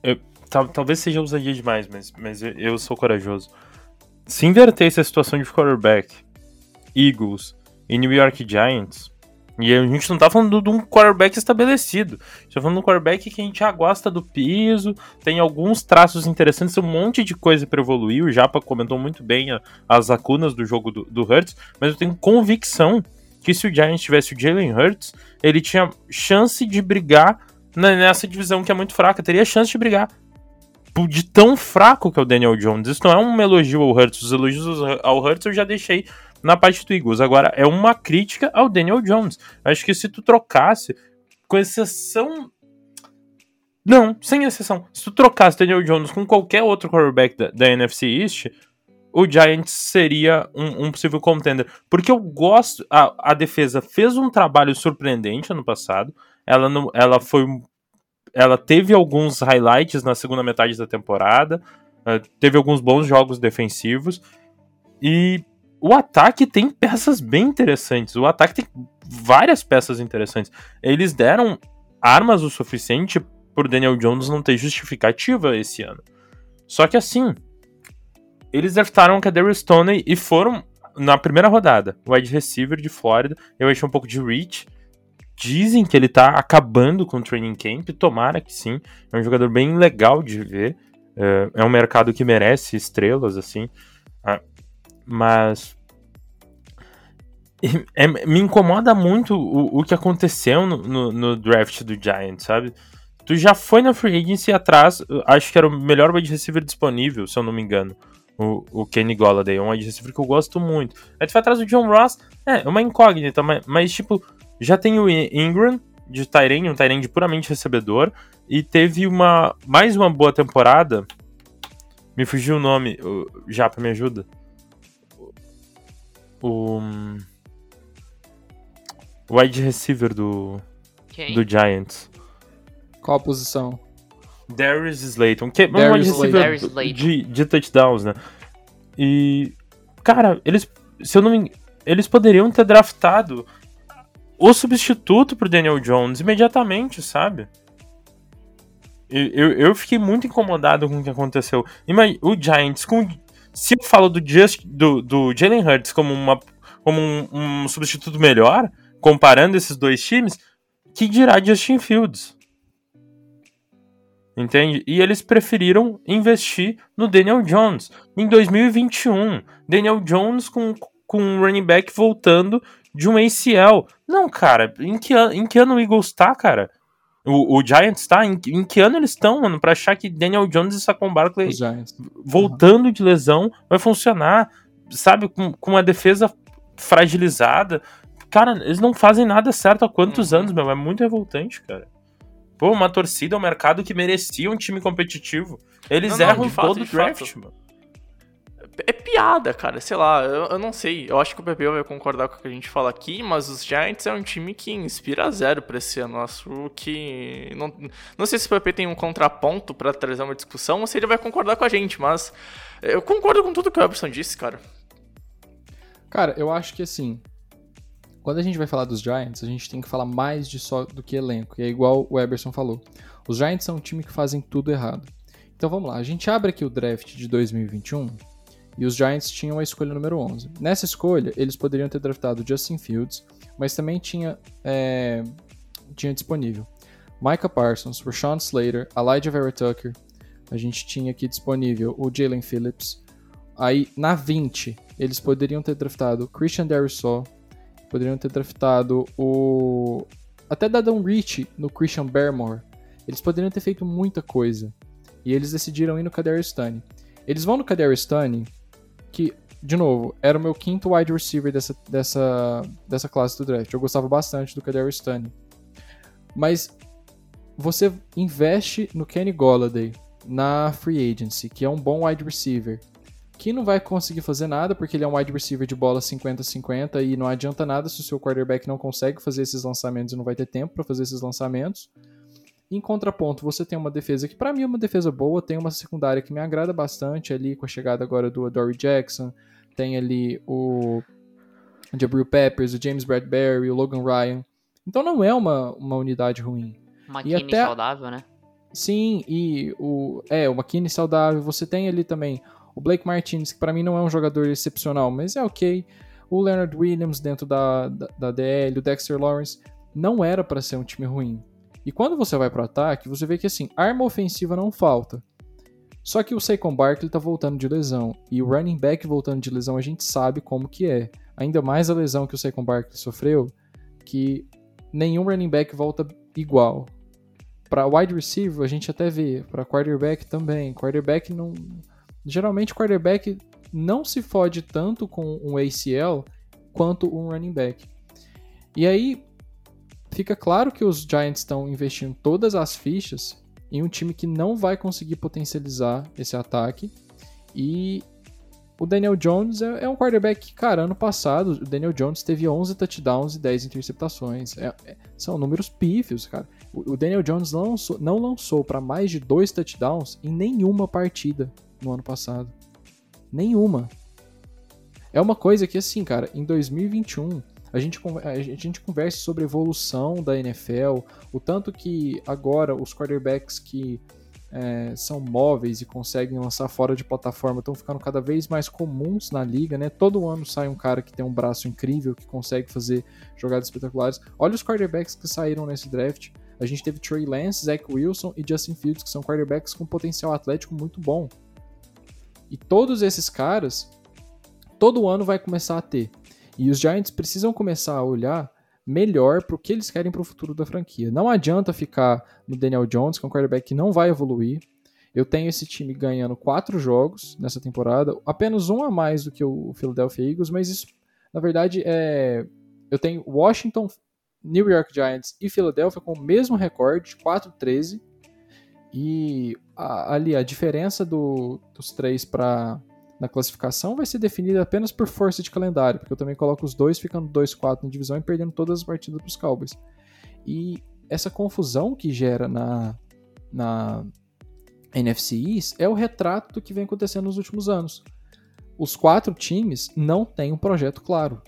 eu, tal, talvez seja ousadia demais, mas, mas eu, eu sou corajoso. Se inverter essa situação de quarterback, Eagles e New York Giants, e a gente não tá falando de um quarterback estabelecido. A gente tá falando de um quarterback que a gente já gosta do piso, tem alguns traços interessantes, um monte de coisa para evoluir. O Japa comentou muito bem a, as lacunas do jogo do, do Hurts, mas eu tenho convicção que se o Giants tivesse o Jalen Hurts, ele tinha chance de brigar nessa divisão que é muito fraca. Teria chance de brigar. De tão fraco que é o Daniel Jones. Isso não é um elogio ao Hurts. Os elogios ao Hurts eu já deixei na parte do Eagles. Agora, é uma crítica ao Daniel Jones. Acho que se tu trocasse, com exceção. Não, sem exceção. Se tu trocasse Daniel Jones com qualquer outro quarterback da, da NFC East, o Giants seria um, um possível contender. Porque eu gosto. A, a defesa fez um trabalho surpreendente ano passado. Ela, não, ela foi. Ela teve alguns highlights na segunda metade da temporada. Uh, teve alguns bons jogos defensivos. E o ataque tem peças bem interessantes. O ataque tem várias peças interessantes. Eles deram armas o suficiente por Daniel Jones não ter justificativa esse ano. Só que assim, eles draftaram o Kadarius Stoney e foram na primeira rodada, wide receiver de Flórida. Eu achei um pouco de reach. Dizem que ele tá acabando com o training camp, tomara que sim. É um jogador bem legal de ver. É, é um mercado que merece estrelas, assim. Ah, mas. É, me incomoda muito o, o que aconteceu no, no, no draft do Giants, sabe? Tu já foi na free agency atrás, acho que era o melhor wide receiver disponível, se eu não me engano. O, o Kenny Golladay, é um wide receiver que eu gosto muito. Aí tu foi atrás do John Ross, é, uma incógnita, mas, mas tipo, já tem o Ingram de Tyrene, um Tyrene puramente recebedor, e teve uma mais uma boa temporada. Me fugiu o nome, já me ajuda. O wide receiver do Quem? do Giants. Qual a posição? Darius Slayton, que é um Darius receiver Slayton. de, de touchdowns, né? E, cara, eles, se eu não me eles poderiam ter draftado o substituto pro Daniel Jones imediatamente, sabe? Eu, eu fiquei muito incomodado com o que aconteceu. Imagina, o Giants, com, se eu falo do, Just, do, do Jalen Hurts como, uma, como um, um substituto melhor, comparando esses dois times, que dirá Justin Fields? Entende? E eles preferiram investir no Daniel Jones. Em 2021, Daniel Jones com, com um running back voltando de um ACL. Não, cara, em que, an em que ano o Eagles tá, cara? O, o Giants tá? Em, em, que ano eles estão, mano? Pra achar que Daniel Jones e Saquon Barkley voltando uhum. de lesão vai funcionar, sabe? Com, com uma defesa fragilizada. Cara, eles não fazem nada certo há quantos uhum. anos, meu? É muito revoltante, cara. Pô, uma torcida, um mercado que merecia um time competitivo. Eles não, erram não, fato, todo o draft, fato. mano. É piada, cara, sei lá, eu, eu, não sei. Eu acho que o PP vai concordar com o que a gente fala aqui, mas os Giants é um time que inspira zero pra esse ano. Acho que. Não, não sei se o PP tem um contraponto para trazer uma discussão ou se ele vai concordar com a gente, mas eu concordo com tudo que o Everson disse, cara. Cara, eu acho que assim, quando a gente vai falar dos Giants, a gente tem que falar mais de só do que elenco. E é igual o Eberson falou. Os Giants são um time que fazem tudo errado. Então vamos lá, a gente abre aqui o draft de 2021 e os Giants tinham a escolha número 11. Nessa escolha, eles poderiam ter draftado Justin Fields, mas também tinha, é, tinha disponível Micah Parsons, Rashawn Slater, Elijah Vera Tucker. A gente tinha aqui disponível o Jalen Phillips. Aí, na 20, eles poderiam ter draftado Christian Darrisaw, Poderiam ter draftado o. Até dado um reach no Christian Barrymore. Eles poderiam ter feito muita coisa. E eles decidiram ir no Kadarius Stoney. Eles vão no Kadarius Stoney, que, de novo, era o meu quinto wide receiver dessa, dessa, dessa classe do draft. Eu gostava bastante do Kadarius Stoney. Mas você investe no Kenny Golladay na free agency, que é um bom wide receiver, que não vai conseguir fazer nada porque ele é um wide receiver de bola 50-50 e não adianta nada se o seu quarterback não consegue fazer esses lançamentos e não vai ter tempo para fazer esses lançamentos. Em contraponto, você tem uma defesa que para mim é uma defesa boa, tem uma secundária que me agrada bastante ali com a chegada agora do Dory Jackson, tem ali o Jabril Peppers, o James Bradbury, o Logan Ryan. Então não é uma, uma unidade ruim. Uma e até... saudável, né? Sim, e o é, o McKinney saudável, você tem ali também o Blake Martinez, que para mim não é um jogador excepcional, mas é ok. O Leonard Williams dentro da, da, da DL, o Dexter Lawrence, não era para ser um time ruim. E quando você vai pro ataque, você vê que assim, arma ofensiva não falta. Só que o Saquon Barkley tá voltando de lesão. E o running back voltando de lesão, a gente sabe como que é. Ainda mais a lesão que o Saquon Barkley sofreu, que nenhum running back volta igual. Para wide receiver, a gente até vê. Para quarterback também. Quarterback não geralmente o quarterback não se fode tanto com um ACL quanto um running back. E aí fica claro que os Giants estão investindo todas as fichas em um time que não vai conseguir potencializar esse ataque e o Daniel Jones é, é um quarterback que, cara, ano passado o Daniel Jones teve 11 touchdowns e 10 interceptações. É- é- são números pífios, cara. O, o Daniel Jones não lançou, não lançou para mais de dois touchdowns em nenhuma partida no ano passado. Nenhuma. É uma coisa que, assim, cara, em 2021, a gente, a gente conversa sobre evolução da NFL, o tanto que agora os quarterbacks que é, são móveis e conseguem lançar fora de plataforma estão ficando cada vez mais comuns na liga, né? Todo ano sai um cara que tem um braço incrível, que consegue fazer jogadas espetaculares. Olha os quarterbacks que saíram nesse draft. A gente teve Trey Lance, Zach Wilson e Justin Fields, que são quarterbacks com potencial atlético muito bom. E todos esses caras, todo ano vai começar a ter. E os Giants precisam começar a olhar melhor para o que eles querem para o futuro da franquia. Não adianta ficar no Daniel Jones, que é um quarterback que não vai evoluir. Eu tenho esse time ganhando quatro jogos nessa temporada, apenas um a mais do que o Philadelphia Eagles, mas isso, na verdade, é. Eu tenho Washington, New York Giants e Philadelphia com o mesmo recorde, 4-13. E a- ali a diferença do- dos três para na classificação vai ser definida apenas por força de calendário, porque eu também coloco os dois ficando 2-4 na divisão e perdendo todas as partidas para os Cowboys. E essa confusão que gera na, na NFC East é o retrato do que vem acontecendo nos últimos anos. Os quatro times não têm um projeto claro.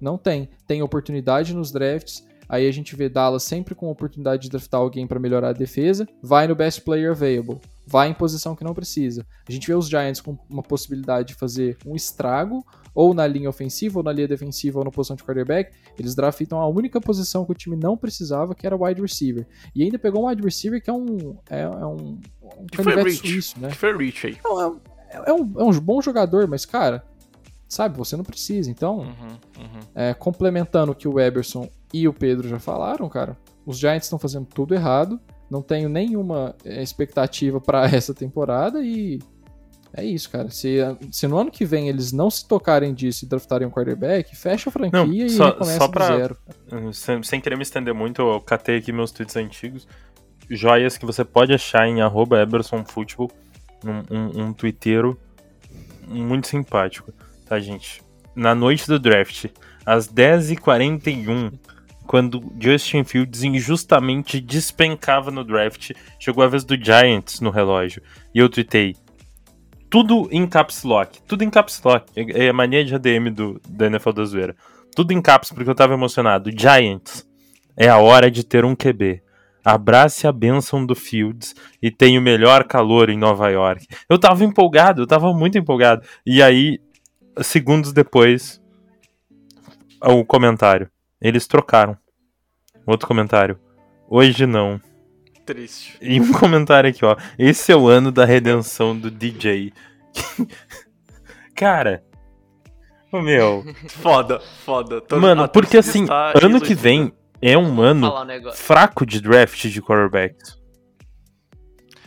Não tem. Tem oportunidade nos drafts. Aí a gente vê Dallas sempre com oportunidade de draftar alguém para melhorar a defesa. Vai no best player available. Vai em posição que não precisa. A gente vê os Giants com uma possibilidade de fazer um estrago, ou na linha ofensiva, ou na linha defensiva, ou na posição de quarterback. Eles draftam a única posição que o time não precisava, que era wide receiver. E ainda pegou um wide receiver que é um. É, é um, um Que foi Rich. suíço, né? Que foi Rich aí. Não, é, um- é um, é um bom jogador, mas, cara, sabe, você não precisa. Então, Uhum, uhum. é, complementando o que o Eberson e o Pedro já falaram, cara, os Giants estão fazendo tudo errado. Não tenho nenhuma é, expectativa pra essa temporada e é isso, cara. Se, se no ano que vem eles não se tocarem disso e draftarem um quarterback, fecha a franquia Não, e só- recomeça só pra- zero. Sem, sem querer me estender muito, eu catei aqui meus tweets antigos. Joias que você pode achar em arroba EbersonFootball, um, um, um twitteiro muito simpático, tá, gente? Na noite do draft, às 10h41, quando Justin Fields injustamente despencava no draft, chegou a vez do Giants no relógio. E eu tuitei, tudo em caps lock, tudo em caps lock. É, é a mania de ADM do, da NFL da zoeira. Tudo em caps, porque eu tava emocionado. Giants, é a hora de ter um QB. Abrace a bênção do Fields e tenha o melhor calor em Nova York. Eu tava empolgado, eu tava muito empolgado. E aí, segundos depois, o comentário. Eles trocaram. Outro comentário. Hoje não. Triste. E um comentário aqui, ó. Esse é o ano da redenção do DJ. Cara. Meu. Foda, foda. Todo- Mano, porque assim, ano que vem é um ano um fraco de draft de quarterbacks.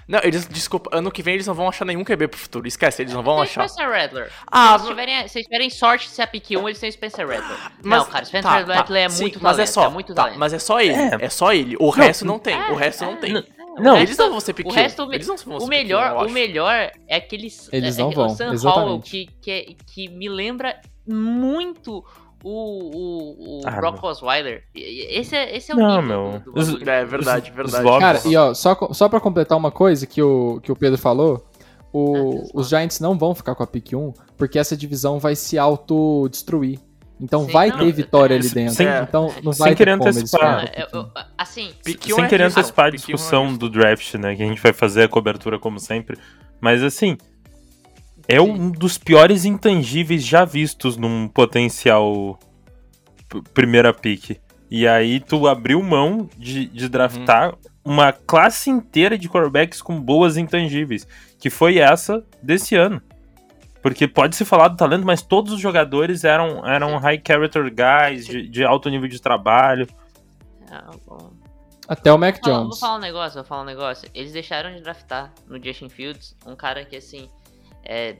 Não, eles, desculpa, ano que vem eles não vão achar nenhum QB pro futuro. Esquece, eles não vão Tem achar. Spencer Rattler. Ah, se, eles tiverem, se eles tiverem sorte de ser a pick 1, eles têm Spencer Rattler. Mas- não, cara, Spencer tá, tá, Rattler é sim, muito mas talento. é só, muito tá, talento. mas é só ele, É. é, só ele. O resto não tem, o resto não tem. Não, o eles resto- não vão ser o pequeno. resto, eles não vão o ser melhor, pequeno, eu o melhor é aqueles. Eles é, não é, vão, O Sam Howell, que, que, é- que me lembra muito o, o, o Ah, Brock Osweiler. Esse é, esse é o Não, nível meu. do- do Os- bagulho. É verdade, Os verdade. lobos- Cara, e ó, só, só pra completar uma coisa que o, que o Pedro falou, o- Ah, os Giants não vão ficar com a pick 1, porque essa divisão vai se autodestruir. Então Sim, vai não, ter vitória ali sem- dentro. sem- então não sem vai ter querer antecipar. ficarem com a É, pick eu- 1. eu- assim, Sem é querer antecipar a é discussão do draft, né? Que a gente vai fazer a cobertura como sempre. Mas assim. É um dos piores intangíveis já vistos num potencial primeira pick. E aí tu abriu mão de, de draftar uma classe inteira de quarterbacks com boas intangíveis. Que foi essa desse ano. Porque pode se falar do talento, mas todos os jogadores eram, eram high character guys, de, de alto nível de trabalho. ah, bom. Até o Mac Vou falar, vou Jones. falar um negócio, vou falar um negócio. Eles deixaram de draftar no Justin Fields um cara que, assim, é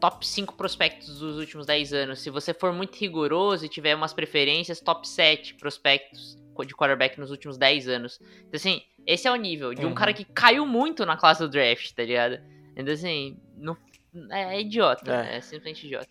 top 5 prospectos dos últimos 10 anos. Se você for muito rigoroso e tiver umas preferências, top 7 prospectos de quarterback nos últimos 10 anos. Então, assim, esse é o nível de um Uhum. cara que caiu muito na classe do draft, tá ligado? Então, assim, não, É, é idiota, É. é. simplesmente idiota.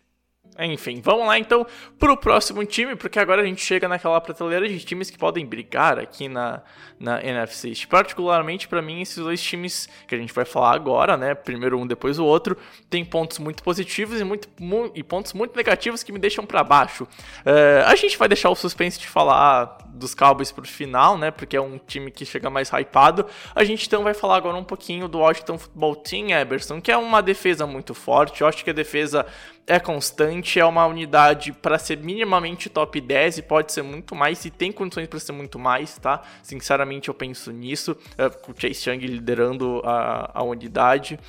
Enfim, vamos lá então pro próximo time, porque agora a gente chega naquela prateleira de times que podem brigar aqui na, na NFC. Particularmente pra mim, esses dois times que a gente vai falar agora, né? Primeiro um, depois o outro, tem pontos muito positivos e, muito, mu- e pontos muito negativos que me deixam pra baixo. É, a gente vai deixar o suspense de falar dos Cowboys pro final, né? Porque é um time que chega mais hypado. A gente então vai falar agora um pouquinho do Washington Football Team, Eberson, que é uma defesa muito forte. Eu acho que a defesa é constante, é uma unidade para ser minimamente top 10 e pode ser muito mais, e tem condições para ser muito mais, tá? Sinceramente eu penso nisso, é, com o Chase Young liderando a, a unidade.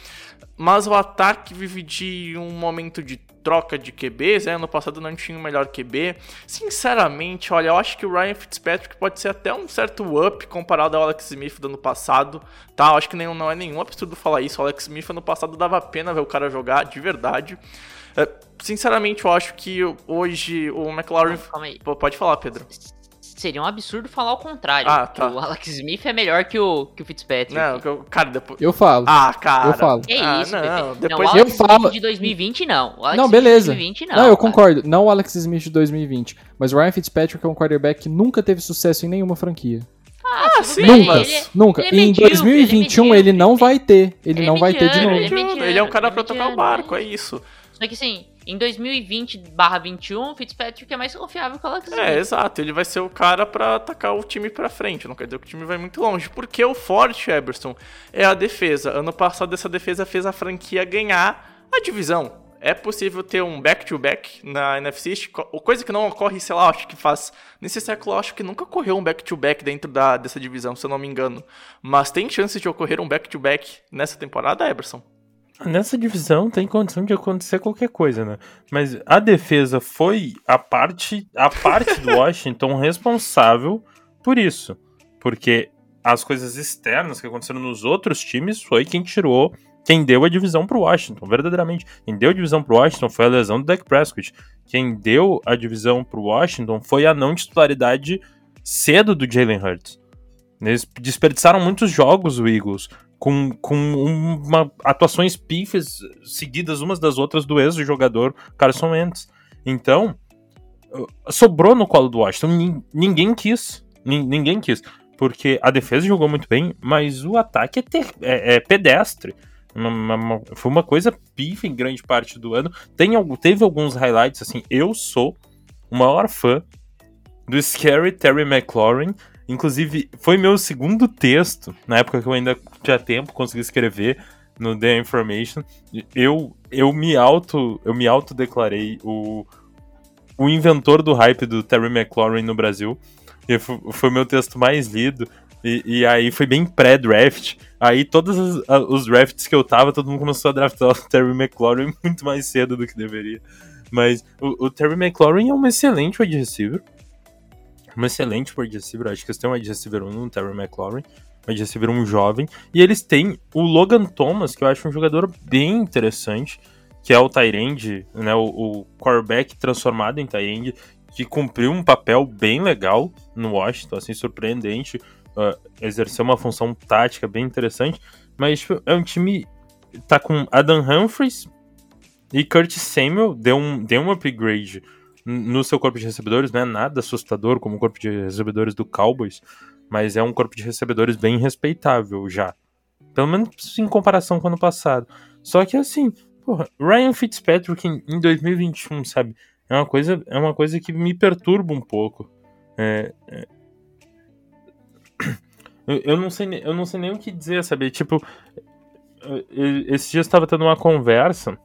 Mas o ataque vive de um momento de troca de QBs, né? Ano passado não tinha o melhor QB. Sinceramente, olha, eu acho que o Ryan Fitzpatrick pode ser até um certo up comparado ao Alex Smith do ano passado, tá? Eu acho que não é nenhum absurdo falar isso. O Alex Smith ano passado dava pena ver o cara jogar, de verdade. É, sinceramente, eu acho que hoje o McLaurin. Calma aí. Pode falar, Pedro. Seria um absurdo falar o contrário. Ah, que tá. O Alex Smith é melhor que o, que o Fitzpatrick. Não, que eu- cara, depois. Eu falo. Ah, cara. Eu falo. Que ah, isso, não, Pepe. depois não, o Eu Alex Smith falo- de 2020 não. O Alex Não, Smith beleza. De 2020 não. Não, eu cara. concordo. Não o Alex Smith de 2020. Mas o Ryan Fitzpatrick é um quarterback que nunca teve sucesso em nenhuma franquia. Ah, tudo sim, nunca. ele é- nunca. ele é E em medíocre, 2021 ele é ele não vai ter. Ele Ele é não vai ter de mediano, novo. ele é mediano, Ele é um cara é pra tocar o mediano, barco, é é isso. Só que assim, em 2020 barra 21, Fitzpatrick é mais confiável que o Alex Smith. É, exato. Ele vai ser o cara pra atacar o time pra frente. Não quer dizer que o time vai muito longe. Porque o forte, Eberson, é a defesa. Ano passado, essa defesa fez a franquia ganhar a divisão. É possível ter um back-to-back na NFC coisa que não ocorre, sei lá, acho que faz. Nesse século, acho que nunca ocorreu um back-to-back dentro da, dessa divisão, se eu não me engano. Mas tem chance de ocorrer um back-to-back nessa temporada, Eberson? Nessa divisão tem condição de acontecer qualquer coisa, né? Mas a defesa foi a parte, a parte do Washington responsável por isso. Porque as coisas externas que aconteceram nos outros times foi quem tirou, quem deu a divisão pro Washington, verdadeiramente. Quem deu a divisão pro Washington foi a lesão do Dak Prescott. Quem deu a divisão pro Washington foi a não titularidade cedo do Jalen Hurts. Eles desperdiçaram muitos jogos, o Eagles, com, com uma, atuações pífias seguidas umas das outras do ex-jogador Carson Wentz. Então, uh, sobrou no colo do Washington. Nin- Ninguém quis. Nin- Ninguém quis. Porque a defesa jogou muito bem, mas o ataque é, ter- é- é pedestre. Uma- uma- uma- foi uma coisa pífia em grande parte do ano. Tem, teve alguns highlights, assim. Eu sou o maior fã do Scary Terry McLaurin. Inclusive, foi meu segundo texto, na época que eu ainda tinha tempo, consegui escrever no The Information. Eu, eu me auto eu me autodeclarei o, o inventor do hype do Terry McLaurin no Brasil. E foi, foi meu texto mais lido. E, e aí foi bem pré-draft. Aí todos os, os drafts que eu tava, todo mundo começou a draftar o Terry McLaurin muito mais cedo do que deveria. Mas o, o Terry McLaurin é um excelente wide receiver um excelente wide receiver. Acho que eles têm um wide receiver 1 no Terry McLaurin, um wide receiver 1 jovem. E eles têm o Logan Thomas, que eu acho um jogador bem interessante, que é o Tyrande, né, o, o transformado em Tyrande, que cumpriu um papel bem legal no Washington, assim, surpreendente. uh, exerceu uma função tática bem interessante. Mas tipo, é um time. Tá com Adam Humphries e Curtis Samuel, deu um, deu um upgrade no seu corpo de recebedores, não é nada assustador como o corpo de recebedores do Cowboys, mas é um corpo de recebedores bem respeitável já. Pelo menos em comparação com o ano passado. Só que assim, porra, Ryan Fitzpatrick em, em 2021, sabe? É uma coisa, é uma coisa que me perturba um pouco. É, é- Eu, não sei, eu não sei nem o que dizer, sabe? Tipo, eu- eu- esse dia eu estava tendo uma conversa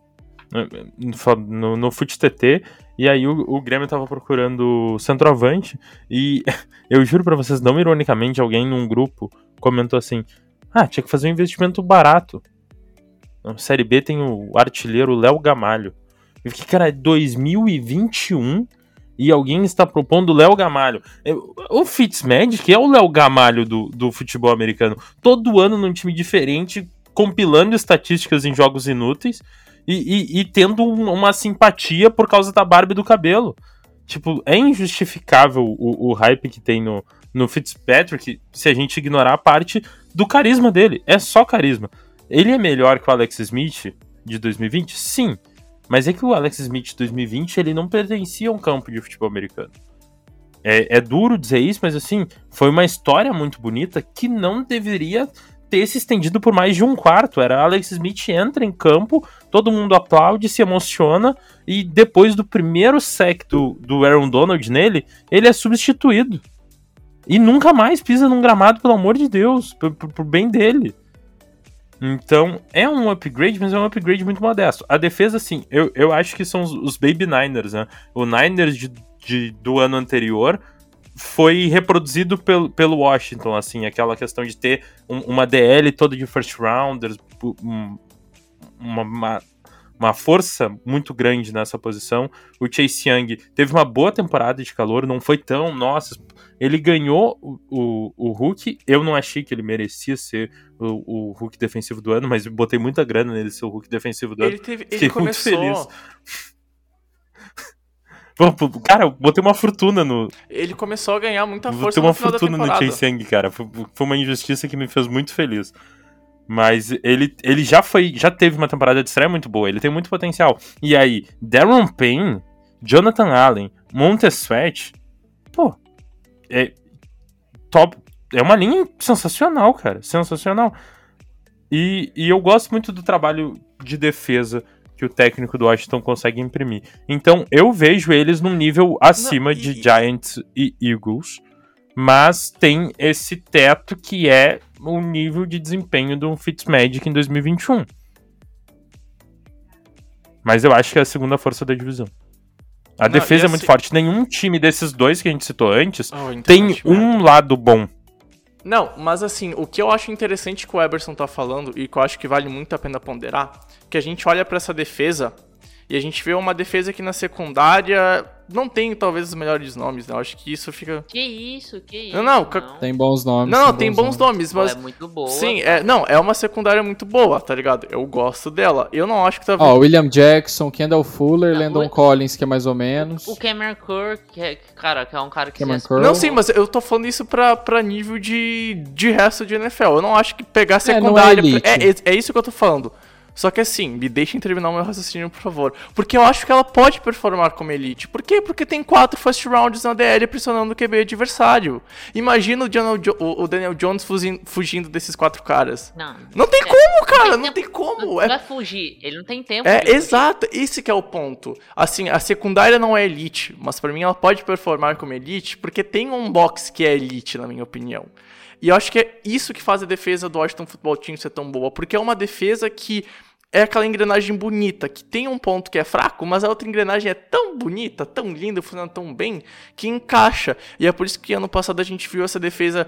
no, no, no Fute TT, e aí o, o Grêmio tava procurando centroavante, e eu juro pra vocês, não ironicamente, alguém num grupo comentou assim: Ah, tinha que fazer um investimento barato. Na Série B tem o artilheiro Léo Gamalho. Eu fiquei, cara, é 2021 e alguém está propondo Léo Gamalho. Eu- O Fitzmagic é o Léo Gamalho do, do futebol americano. Todo ano num time diferente, compilando estatísticas em jogos inúteis e, e- e tendo um- uma simpatia por causa da barba e do cabelo. Tipo, é injustificável o, o hype que tem no, no Fitzpatrick se a gente ignorar a parte do carisma dele. É só carisma. Ele é melhor que o Alex Smith? de 2020? Sim. Mas é que o Alex Smith de 2020 ele não pertencia a um campo de futebol americano. É, é duro dizer isso, mas assim, foi uma história muito bonita que não deveria ter se estendido por mais de um quarto. Era Alex Smith entra em campo, todo mundo aplaude, se emociona, e depois do primeiro sec do, do Aaron Donald nele, ele é substituído. E nunca mais pisa num gramado, pelo amor de Deus, por, por, por bem dele. Então, é um upgrade, mas é um upgrade muito modesto. A defesa, assim, eu, eu acho que são os, os Baby Niners, né? O Niners de, de, do ano anterior foi reproduzido pelo, pelo Washington, assim, aquela questão de ter um, uma DL toda de first rounders, um, uma, uma, uma, força muito grande nessa posição. O Chase Young teve uma boa temporada de calor, não foi tão, nossa, ele ganhou o, o, o Hulk, eu não achei que ele merecia ser o, o Hulk defensivo do ano, mas botei muita grana nele ser o Hulk defensivo do ele ano. Teve, ele começou... muito feliz. Cara, eu botei uma fortuna no. Ele começou a ganhar muita força botei uma fortuna no Chase cara. Foi, foi uma injustiça que me fez muito feliz. Mas ele, ele já foi, já teve uma temporada de estreia muito boa, ele tem muito potencial. E aí, Darren Payne, Jonathan Allen, Montez Sweat, pô, é top, é uma linha sensacional, cara, sensacional. E, e eu gosto muito do trabalho de defesa que o técnico do Washington consegue imprimir. Então eu vejo eles num nível acima Não, e... de Giants e Eagles, mas tem esse teto que é o nível de desempenho do Fitzmagic em 2021. Mas eu acho que é a segunda força da divisão. A Não, defesa é muito assim... forte. Nenhum time desses dois que a gente citou antes oh, tem um lado bom. Não, mas assim, o que eu acho interessante que o Eberson tá falando e que eu acho que vale muito a pena ponderar, que a gente olha para essa defesa e a gente vê uma defesa que na secundária não tem talvez os melhores nomes, né? Eu acho que isso fica. Que isso, que isso. Não, não. Tem bons nomes. Não, não tem bons, nomes, mas. é muito boa. Sim, é, não, é uma secundária muito boa, tá ligado? Eu gosto dela. Eu não acho que tá. Ó, William Jackson, Kendall Fuller, ah, Landon o... Collins, que é mais ou menos. O Cameron Kerr, que é, cara, que é um cara que Cameron se... Não, sim, mas eu tô falando isso pra, pra nível de, de resto de NFL. Eu não acho que pegar secundária. É, é, é, é isso que eu tô falando. Só que assim, me deixem terminar o meu raciocínio, por favor. Porque eu acho que ela pode performar como elite. Por quê? Porque tem quatro first rounds na DL pressionando o QB adversário. Imagina o Daniel, Jones fugindo desses quatro caras. Não. Não tem é, como, cara. Não tem, não tem como. Não é... vai fugir. Ele não tem tempo. É, exato. Esse que é o ponto. Assim, a secundária não é elite. Mas para mim ela pode performar como elite. Porque tem um box que é elite, na minha opinião. E eu acho que é isso que faz a defesa do Washington Football Team ser tão boa, porque é uma defesa que é aquela engrenagem bonita, que tem um ponto que é fraco, mas a outra engrenagem é tão bonita, tão linda, funcionando tão bem, que encaixa. E é por isso que ano passado a gente viu essa defesa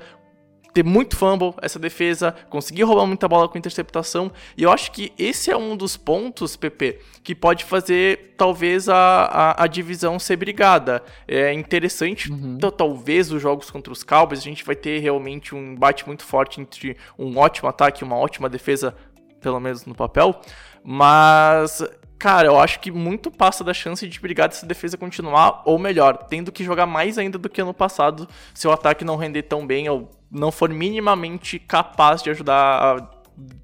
ter muito fumble, essa defesa conseguir roubar muita bola com interceptação. E eu acho que esse é um dos pontos, PP, que pode fazer talvez a, a, a divisão ser brigada. É interessante, uhum. talvez os jogos contra os Cowboys a gente vai ter realmente um embate muito forte entre um ótimo ataque e uma ótima defesa, pelo menos no papel. Mas Cara, eu acho que muito passa da chance de brigar dessa defesa continuar, ou melhor, tendo que jogar mais ainda do que ano passado, se o ataque não render tão bem ou não for minimamente capaz de ajudar a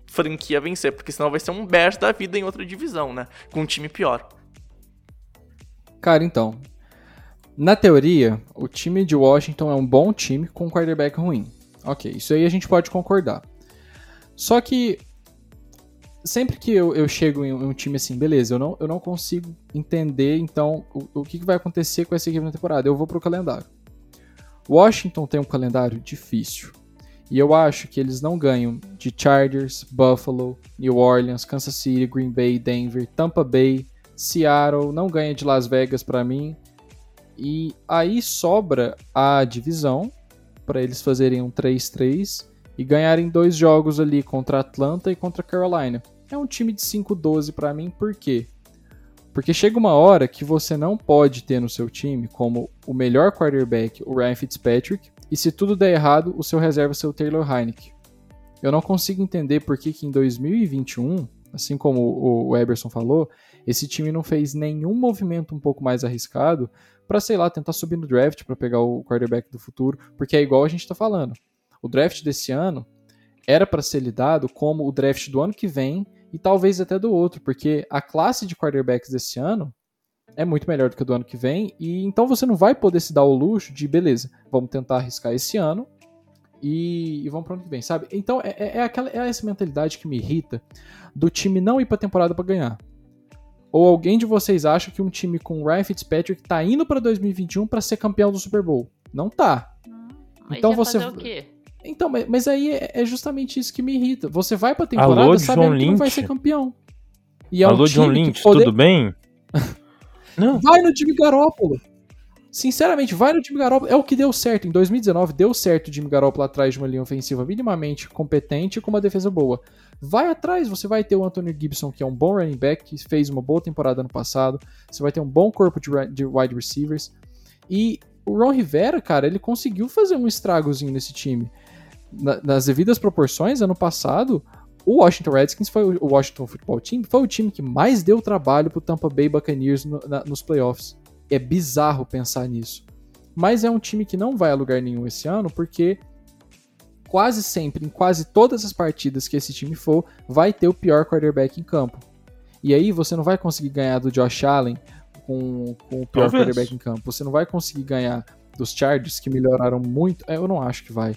franquia a vencer, porque senão vai ser um Bears da vida em outra divisão, né? Com um time pior. Cara, então. Na teoria, o time de Washington é um bom time com um quarterback ruim. Ok, isso aí a gente pode concordar. Só que sempre que eu, eu chego em um time assim, beleza, eu não, eu não consigo entender então o, o que, que vai acontecer com essa equipe na temporada. Eu vou pro calendário. Washington tem um calendário difícil. E eu acho que eles não ganham de Chargers, Buffalo, New Orleans, Kansas City, Green Bay, Denver, Tampa Bay, Seattle, não ganha de Las Vegas para mim. E aí sobra a divisão para eles fazerem um 3-3 e ganharem dois jogos ali contra Atlanta e contra Carolina. É um time de 5-12 para mim, por quê? Porque chega uma hora que você não pode ter no seu time como o melhor quarterback o Ryan Fitzpatrick e se tudo der errado, o seu reserva ser o Taylor Heineke. Eu não consigo entender por que, que em 2021, assim como o Eberson falou, esse time não fez nenhum movimento um pouco mais arriscado para, sei lá, tentar subir no draft para pegar o quarterback do futuro, porque é igual a gente está falando. O draft desse ano era para ser lidado como o draft do ano que vem e talvez até do outro, porque a classe de quarterbacks desse ano é muito melhor do que a do ano que vem, e então você não vai poder se dar o luxo de, beleza, vamos tentar arriscar esse ano e, e vamos para o ano que vem, sabe? Então é, é, é aquela, é essa mentalidade que me irrita do time não ir para a temporada para ganhar. Ou alguém de vocês acha que um time com Ryan Fitzpatrick tá indo para 2021 para ser campeão do Super Bowl? Não tá. Mas Então você- fazer o quê? Então, mas, aí é, é justamente isso que me irrita. Você vai pra temporada Alô, sabendo John que não vai Lynch? ser campeão. E é Alô, um John time Lynch, poder- tudo bem? Não. Vai no Jimmy Garoppolo. Sinceramente, vai no Jimmy Garoppolo. É o que deu certo. Em 2019, deu certo o Jimmy Garoppolo atrás de uma linha ofensiva minimamente competente e com uma defesa boa. Vai atrás, você vai ter o Anthony Gibson, que é um bom running back, que fez uma boa temporada ano passado. Você vai ter um bom corpo de wide receivers. E o Ron Rivera, cara, ele conseguiu fazer um estragozinho nesse time. Na- nas devidas proporções, ano passado, o Washington Redskins foi o o Washington Football Team, foi o time que mais deu trabalho pro Tampa Bay Buccaneers no- na- nos playoffs. É bizarro pensar nisso. Mas é um time que não vai a lugar nenhum esse ano, porque quase sempre, em quase todas as partidas que esse time for, vai ter o pior quarterback em campo. E aí você não vai conseguir ganhar do Josh Allen com, com o pior Talvez. quarterback em campo. Você não vai conseguir ganhar dos Chargers, que melhoraram muito. É, Eu não acho que vai.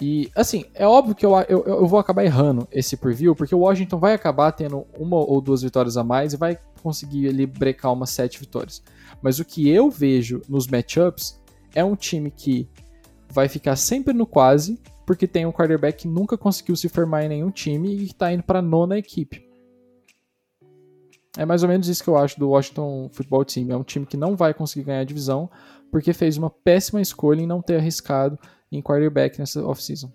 E, assim, é óbvio que eu, eu, eu vou acabar errando esse preview, porque o Washington vai acabar tendo uma ou duas vitórias a mais e vai conseguir ali brecar umas sete vitórias. Mas o que eu vejo nos matchups é um time que vai ficar sempre no quase, porque tem um quarterback que nunca conseguiu se firmar em nenhum time e está indo para nona equipe. É mais ou menos isso que eu acho do Washington Football Team. É um time que não vai conseguir ganhar a divisão porque fez uma péssima escolha em não ter arriscado em quarterback nessa offseason.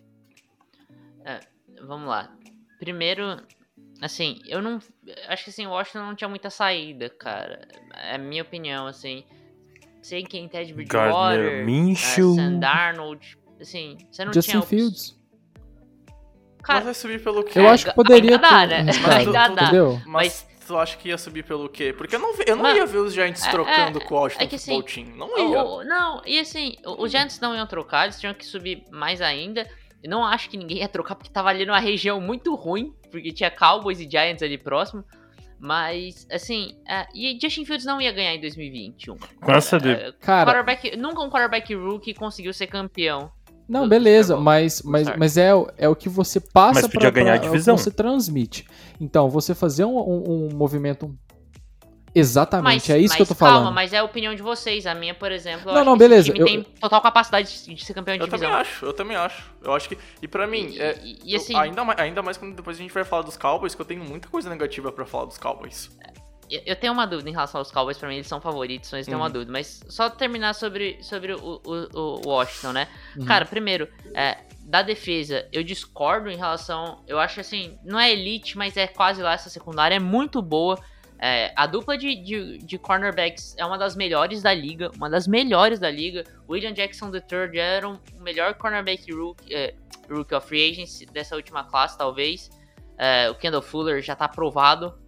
Vamos lá. Primeiro, assim, eu não. Acho que assim, o Washington não tinha muita saída, cara. É a minha opinião, assim. Sem quem Ted Bridgewater, Gardner uh, Minshew. Sam Darnold. Assim, você não Justin tinha. op- Fields. Mas Cara, vai subir pelo quê? Eu acho que poderia ainda dá, ter né? arriscado, Ainda dá. entendeu? Mas, tu acha que ia subir pelo quê? Porque eu não, vi- eu não Mas- ia ver os Giants é- trocando é- com o Washington é que Football assim, Team. Não ia. O- não, e assim, os Giants não iam trocar, eles tinham que subir mais ainda. Eu não acho que ninguém ia trocar porque tava ali numa região muito ruim, porque tinha Cowboys e Giants ali próximo. Mas, assim, é, e Justin Fields não ia ganhar em 2021. Com essa de... É, Cara, quarterback- nunca um quarterback rookie conseguiu ser campeão. Não, beleza, mas, mas, mas é, o- é o que você passa Mas podia pra, ganhar pra- divisão. você transmite. Então, você fazer um, um- um movimento. Exatamente, é isso que eu tô calma, falando. mas é a opinião de vocês. A minha, por exemplo, eu Não, acho não, beleza, time eu- tem total capacidade de- de ser campeão de Eu divisão. também acho, eu também acho. Eu acho que. E pra mim, E- é, e- e eu- assim- ainda, mais, ainda mais quando depois a gente vai falar dos Cowboys, que eu tenho muita coisa negativa pra falar dos Cowboys. Eu- tenho uma dúvida em relação aos Cowboys, pra mim eles são favoritos, mas eu tenho uma Uhum. dúvida. Mas só terminar sobre, sobre o, o, o Washington, né? Uhum. Cara, primeiro, é, da defesa, eu discordo em relação. Eu acho assim, não é elite, mas é quase lá essa secundária, é muito boa. É, a dupla de, de, de cornerbacks é uma das melhores da liga, uma das melhores da liga. William Jackson III era um- o melhor cornerback rookie, é, rookie of free agency dessa última classe, talvez. É, o Kendall Fuller já tá aprovado.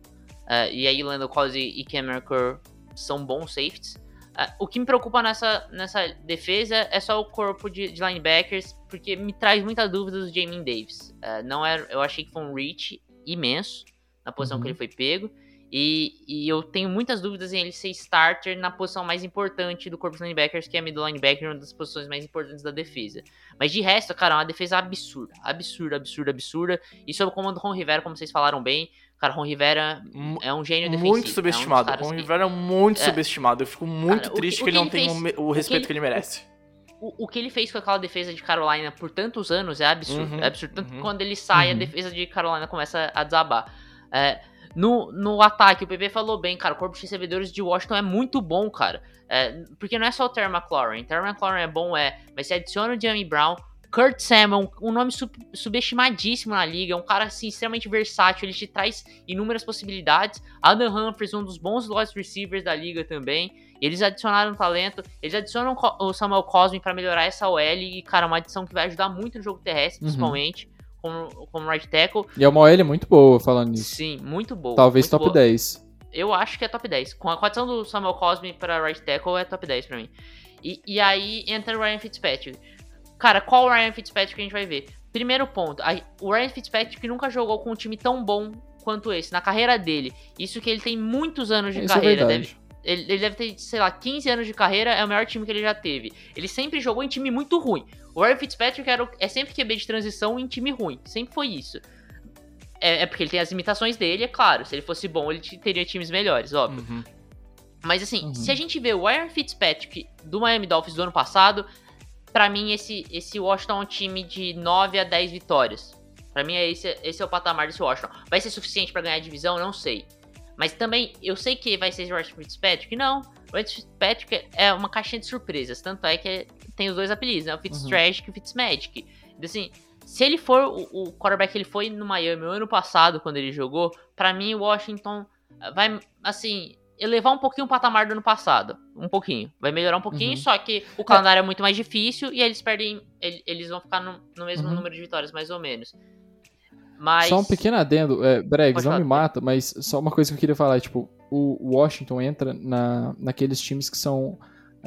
É, e aí, Lando Collins e Cameron Kerr são bons safeties. É, o que me preocupa nessa, nessa defesa é só o corpo de, de linebackers, porque me traz muita dúvida do Jamin Davis. É, não era, eu achei que foi um reach imenso na posição Uhum. que ele foi pego. E, e eu tenho muitas dúvidas em ele ser starter na posição mais importante do corpo de linebackers, que é middle linebacker, uma das posições mais importantes da defesa. Mas de resto, cara, é uma defesa absurda. Absurda, absurda, absurda. E sob o comando do Ron Rivera, como vocês falaram bem, cara, Ron Rivera é um gênio defensivo. Muito subestimado. É um Ron que- Rivera é muito É. subestimado. Eu fico muito Cara, triste que- que, ele não que tem ele o, fez- o respeito ele- que ele merece. o, o que ele fez com aquela defesa de Carolina por tantos anos é absurdo. Uhum, é absurdo. Tanto uhum. que quando ele sai, a Uhum. defesa de Carolina começa a desabar. É, no, no ataque, o PP falou bem, cara. O corpo de recebedores de Washington é muito bom, cara. É, porque não é só o Terry McLaurin. Terry McLaurin é bom, é. Mas você adiciona o Jamie Brown. Kurt Samuel, um nome sub- subestimadíssimo na liga, é um cara assim, extremamente versátil, ele te traz inúmeras possibilidades. Adam Humphries, um dos bons wide receivers da liga também. Eles adicionaram talento, eles adicionam o Samuel Cosme para melhorar essa OL e, cara, uma adição que vai ajudar muito no jogo terrestre, Uhum. principalmente, como, como right tackle. E é uma OL muito boa falando nisso. Sim, muito boa. Talvez muito top boa. 10. Eu acho que é top 10. Com a adição do Samuel Cosme para right tackle, é top 10 pra mim. E, e aí entra o Ryan Fitzpatrick. Cara, qual o Ryan Fitzpatrick a gente vai ver? Primeiro ponto, a- o Ryan Fitzpatrick nunca jogou com um time tão bom quanto esse na carreira dele. Isso que ele tem muitos anos de Isso é carreira. verdade. deve, ele, ele deve ter, sei lá, 15 anos de carreira, é o maior time que ele já teve. Ele sempre jogou em time muito ruim. O Ryan Fitzpatrick era, é sempre QB de transição em time ruim. Sempre foi isso. É, é porque ele tem as limitações dele, é claro. Se ele fosse bom, ele te- teria times melhores, óbvio. Uhum. Mas assim, Uhum. se a gente vê o Ryan Fitzpatrick do Miami Dolphins do ano passado, pra mim esse, esse Washington é um time de 9 a 10 vitórias. Pra mim é esse, esse é o patamar desse Washington. Vai ser suficiente pra ganhar a divisão? Não sei. Mas também, eu sei que vai ser o Ryan Fitzpatrick? Não. O Fitzpatrick é uma caixinha de surpresas. Tanto é que tem os dois apelidos, né? O Fitztragic e o Fitzmagic. Então, assim, se ele for o, o quarterback que ele foi no Miami o ano passado, quando ele jogou, pra mim o Washington vai, assim, elevar um pouquinho o patamar do ano passado. Um pouquinho. Vai melhorar um pouquinho, Uhum. só que o calendário é muito mais difícil e eles perdem. ele- Eles vão ficar no, no mesmo Uhum. número de vitórias, mais ou menos. Mas. Só um pequeno adendo, é, Bregs, não me mata, mas só uma coisa que eu queria falar, tipo, o Washington entra na, naqueles times que são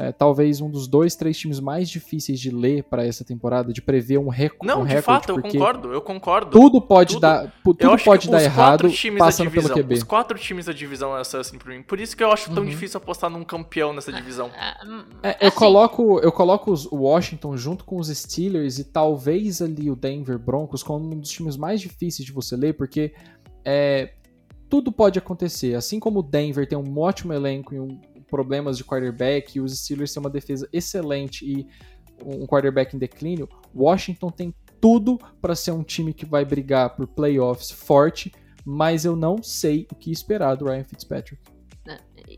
é, talvez um dos dois, três times mais difíceis de ler pra essa temporada, de prever um, reco Não, um de recorde, fato, eu concordo, eu concordo. tudo pode Tudo- dar, tudo pode dar errado quatro times passando da divisão, pelo QB. Os quatro times da divisão é assim pra mim. Por isso que eu acho tão Uhum. difícil apostar num campeão nessa divisão. Ah, hum, É, eu assim, coloco, eu coloco os Washington junto com os Steelers e talvez ali o Denver Broncos como um dos times mais difíceis de você ler, porque é, tudo pode acontecer. Assim como o Denver tem um ótimo elenco e um, problemas de quarterback, e os Steelers têm uma defesa excelente e um quarterback em declínio, Washington tem tudo para ser um time que vai brigar por playoffs forte, mas eu não sei o que esperar do Ryan Fitzpatrick.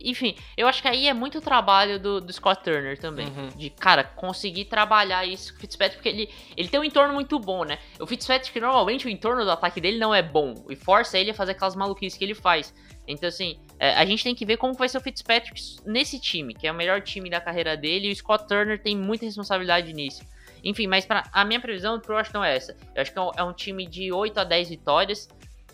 Enfim, eu acho que aí é muito trabalho do, do Scott Turner também. Uhum. De, cara, conseguir trabalhar isso com o Fitzpatrick, porque ele, ele tem um entorno muito bom, né? O Fitzpatrick, normalmente, o entorno do ataque dele não é bom. E força ele a fazer aquelas maluquices que ele faz. Então, assim, é, a gente tem que ver como vai ser o Fitzpatrick nesse time, que é o melhor time da carreira dele. E o Scott Turner tem muita responsabilidade nisso. Enfim, mas pra, a minha previsão pro Washington é essa. Eu acho que é um, é um time de 8 a 10 vitórias.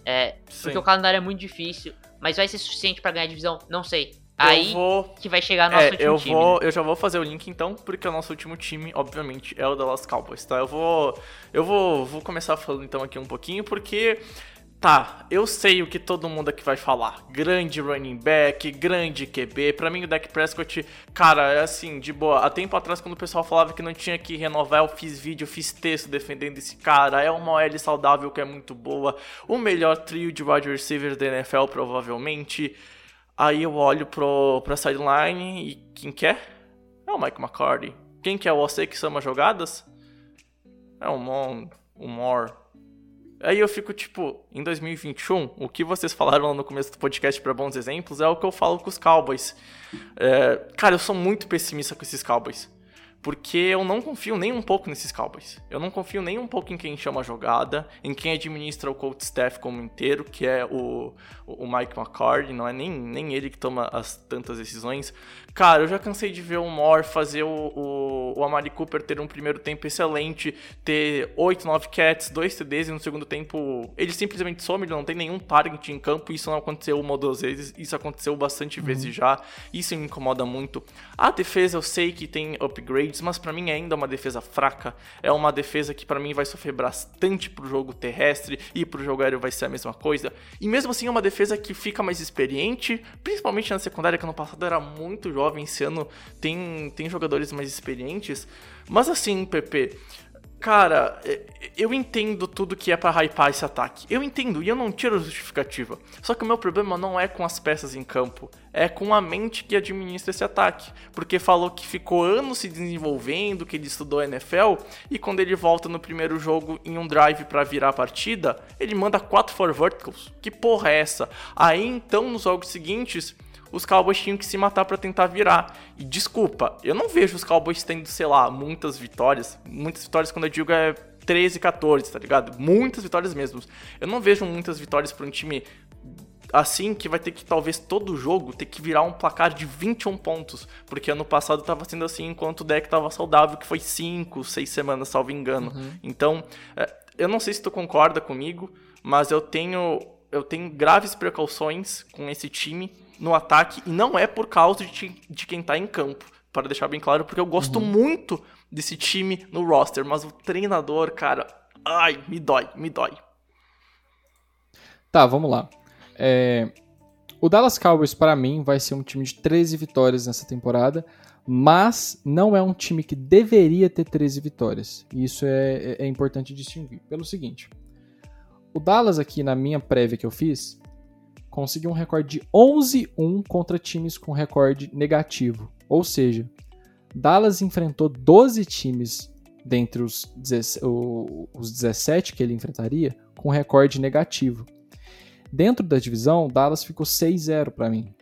É, porque o calendário é muito difícil. Mas vai ser suficiente pra ganhar a divisão? Não sei. Aí eu vou. que vai chegar nosso É, último eu time. vou, né? eu já vou fazer o link então, porque o nosso último time, obviamente, é o Dallas Cowboys, tá? Eu vou, eu vou, vou começar falando então aqui um pouquinho, porque tá, eu sei o que todo mundo aqui vai falar. Grande running back, grande QB. Pra mim o Dak Prescott, cara, é assim, de boa. Há tempo atrás quando o pessoal falava que não tinha que renovar, eu fiz vídeo, fiz texto defendendo esse cara. É uma OL saudável que é muito boa. O melhor trio de wide receiver da NFL provavelmente. Aí eu olho pro, pra sideline e quem quer? É o Mike McCarthy. Quem que é você que chama jogadas? É o Mon, o Moore. Aí eu fico tipo, em 2021, o que vocês falaram lá no começo do podcast para bons exemplos é o que eu falo com os Cowboys. É, cara, eu sou muito pessimista com esses Cowboys. Porque eu não confio nem um pouco nesses Cowboys. Eu não confio nem um pouco em quem chama a jogada, em quem administra o coach staff como inteiro, que é o, o Mike McCarthy, não é nem, nem ele que toma as tantas decisões. Cara, eu já cansei de ver o Moore fazer o, o, o Amari Cooper ter um primeiro tempo excelente, ter 8, 9 cats, 2 TDs e no segundo tempo ele simplesmente some, ele não tem nenhum target em campo. Isso não aconteceu uma ou duas vezes, isso aconteceu bastante vezes já. Isso me incomoda muito. A defesa eu sei que tem upgrades, mas pra mim ainda é uma defesa fraca. É uma defesa que pra mim vai sofrer bastante pro jogo terrestre e pro jogo aéreo vai ser a mesma coisa. E mesmo assim é uma defesa que fica mais experiente, principalmente na secundária, que ano passado era muito jovem, esse ano tem, tem jogadores mais experientes. Mas assim, Pepe, Cara, é- eu entendo tudo que é pra hypar esse ataque. Eu entendo e eu não tiro justificativa. Só que o meu problema não é com as peças em campo, é com a mente que administra esse ataque. Porque falou que ficou anos se desenvolvendo, que ele estudou NFL, e quando ele volta no primeiro jogo em um drive pra virar a partida, ele manda 4 for verticals. Que porra é essa? Aí então, nos jogos seguintes, os Cowboys tinham que se matar pra tentar virar. E desculpa, eu não vejo os Cowboys tendo, sei lá, muitas vitórias. Muitas vitórias quando eu digo é 13, 14, tá ligado? Muitas vitórias mesmo. Eu não vejo muitas vitórias pra um time assim que vai ter que talvez todo jogo ter que virar um placar de 21 pontos, porque ano passado tava sendo assim enquanto o deck tava saudável, que foi 5, 6 semanas, salvo engano. Então, é, eu não sei se tu concorda comigo, mas eu tenho eu tenho graves precauções com esse time no ataque e não é por causa de, de quem tá em campo, para deixar bem claro, porque eu gosto muito desse time no roster, mas o treinador, cara, ai, me dói, me dói. Tá, vamos lá. É, O Dallas Cowboys, para mim, vai ser um time de 13 vitórias nessa temporada, mas não é um time que deveria ter 13 vitórias. E isso é, é- é importante distinguir. Pelo seguinte: o Dallas, aqui na minha prévia que eu fiz, conseguiu um recorde de 11-1 contra times com recorde negativo. Ou seja, Dallas enfrentou 12 times dentre os, 17 o- os 17 que ele enfrentaria com recorde negativo. Dentro da divisão, Dallas ficou 6-0 para mim.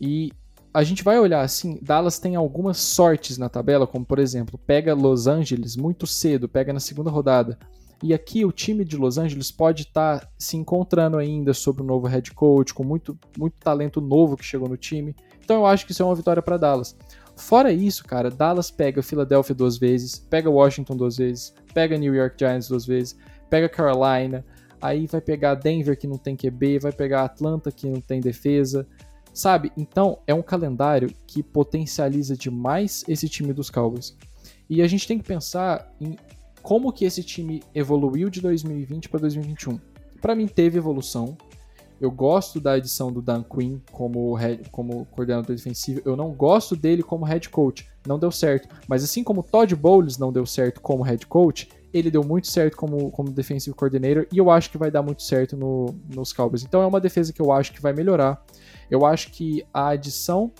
E a gente vai olhar assim, Dallas tem algumas sortes na tabela, como por exemplo, pega Los Angeles muito cedo, pega na segunda rodada. E aqui o time de Los Angeles pode estar se encontrando ainda sobre o novo head coach, com muito, muito talento novo que chegou no time. Então eu acho que isso é uma vitória para Dallas. Fora isso, cara, Dallas pega Philadelphia duas vezes, pega Washington duas vezes, pega New York Giants duas vezes, pega Carolina, aí vai pegar Denver que não tem QB, vai pegar Atlanta que não tem defesa, sabe? Então é um calendário que potencializa demais esse time dos Cowboys. E a gente tem que pensar em como que esse time evoluiu de 2020 para 2021. Para mim teve evolução. Eu gosto da adição do Dan Quinn como, head, como coordenador defensivo. Eu não gosto dele como head coach. Não deu certo. Mas assim como Todd Bowles não deu certo como head coach, ele deu muito certo como, como defensive coordinator e eu acho que vai dar muito certo no, nos Cowboys. Então é uma defesa que eu acho que vai melhorar. Eu acho que a adição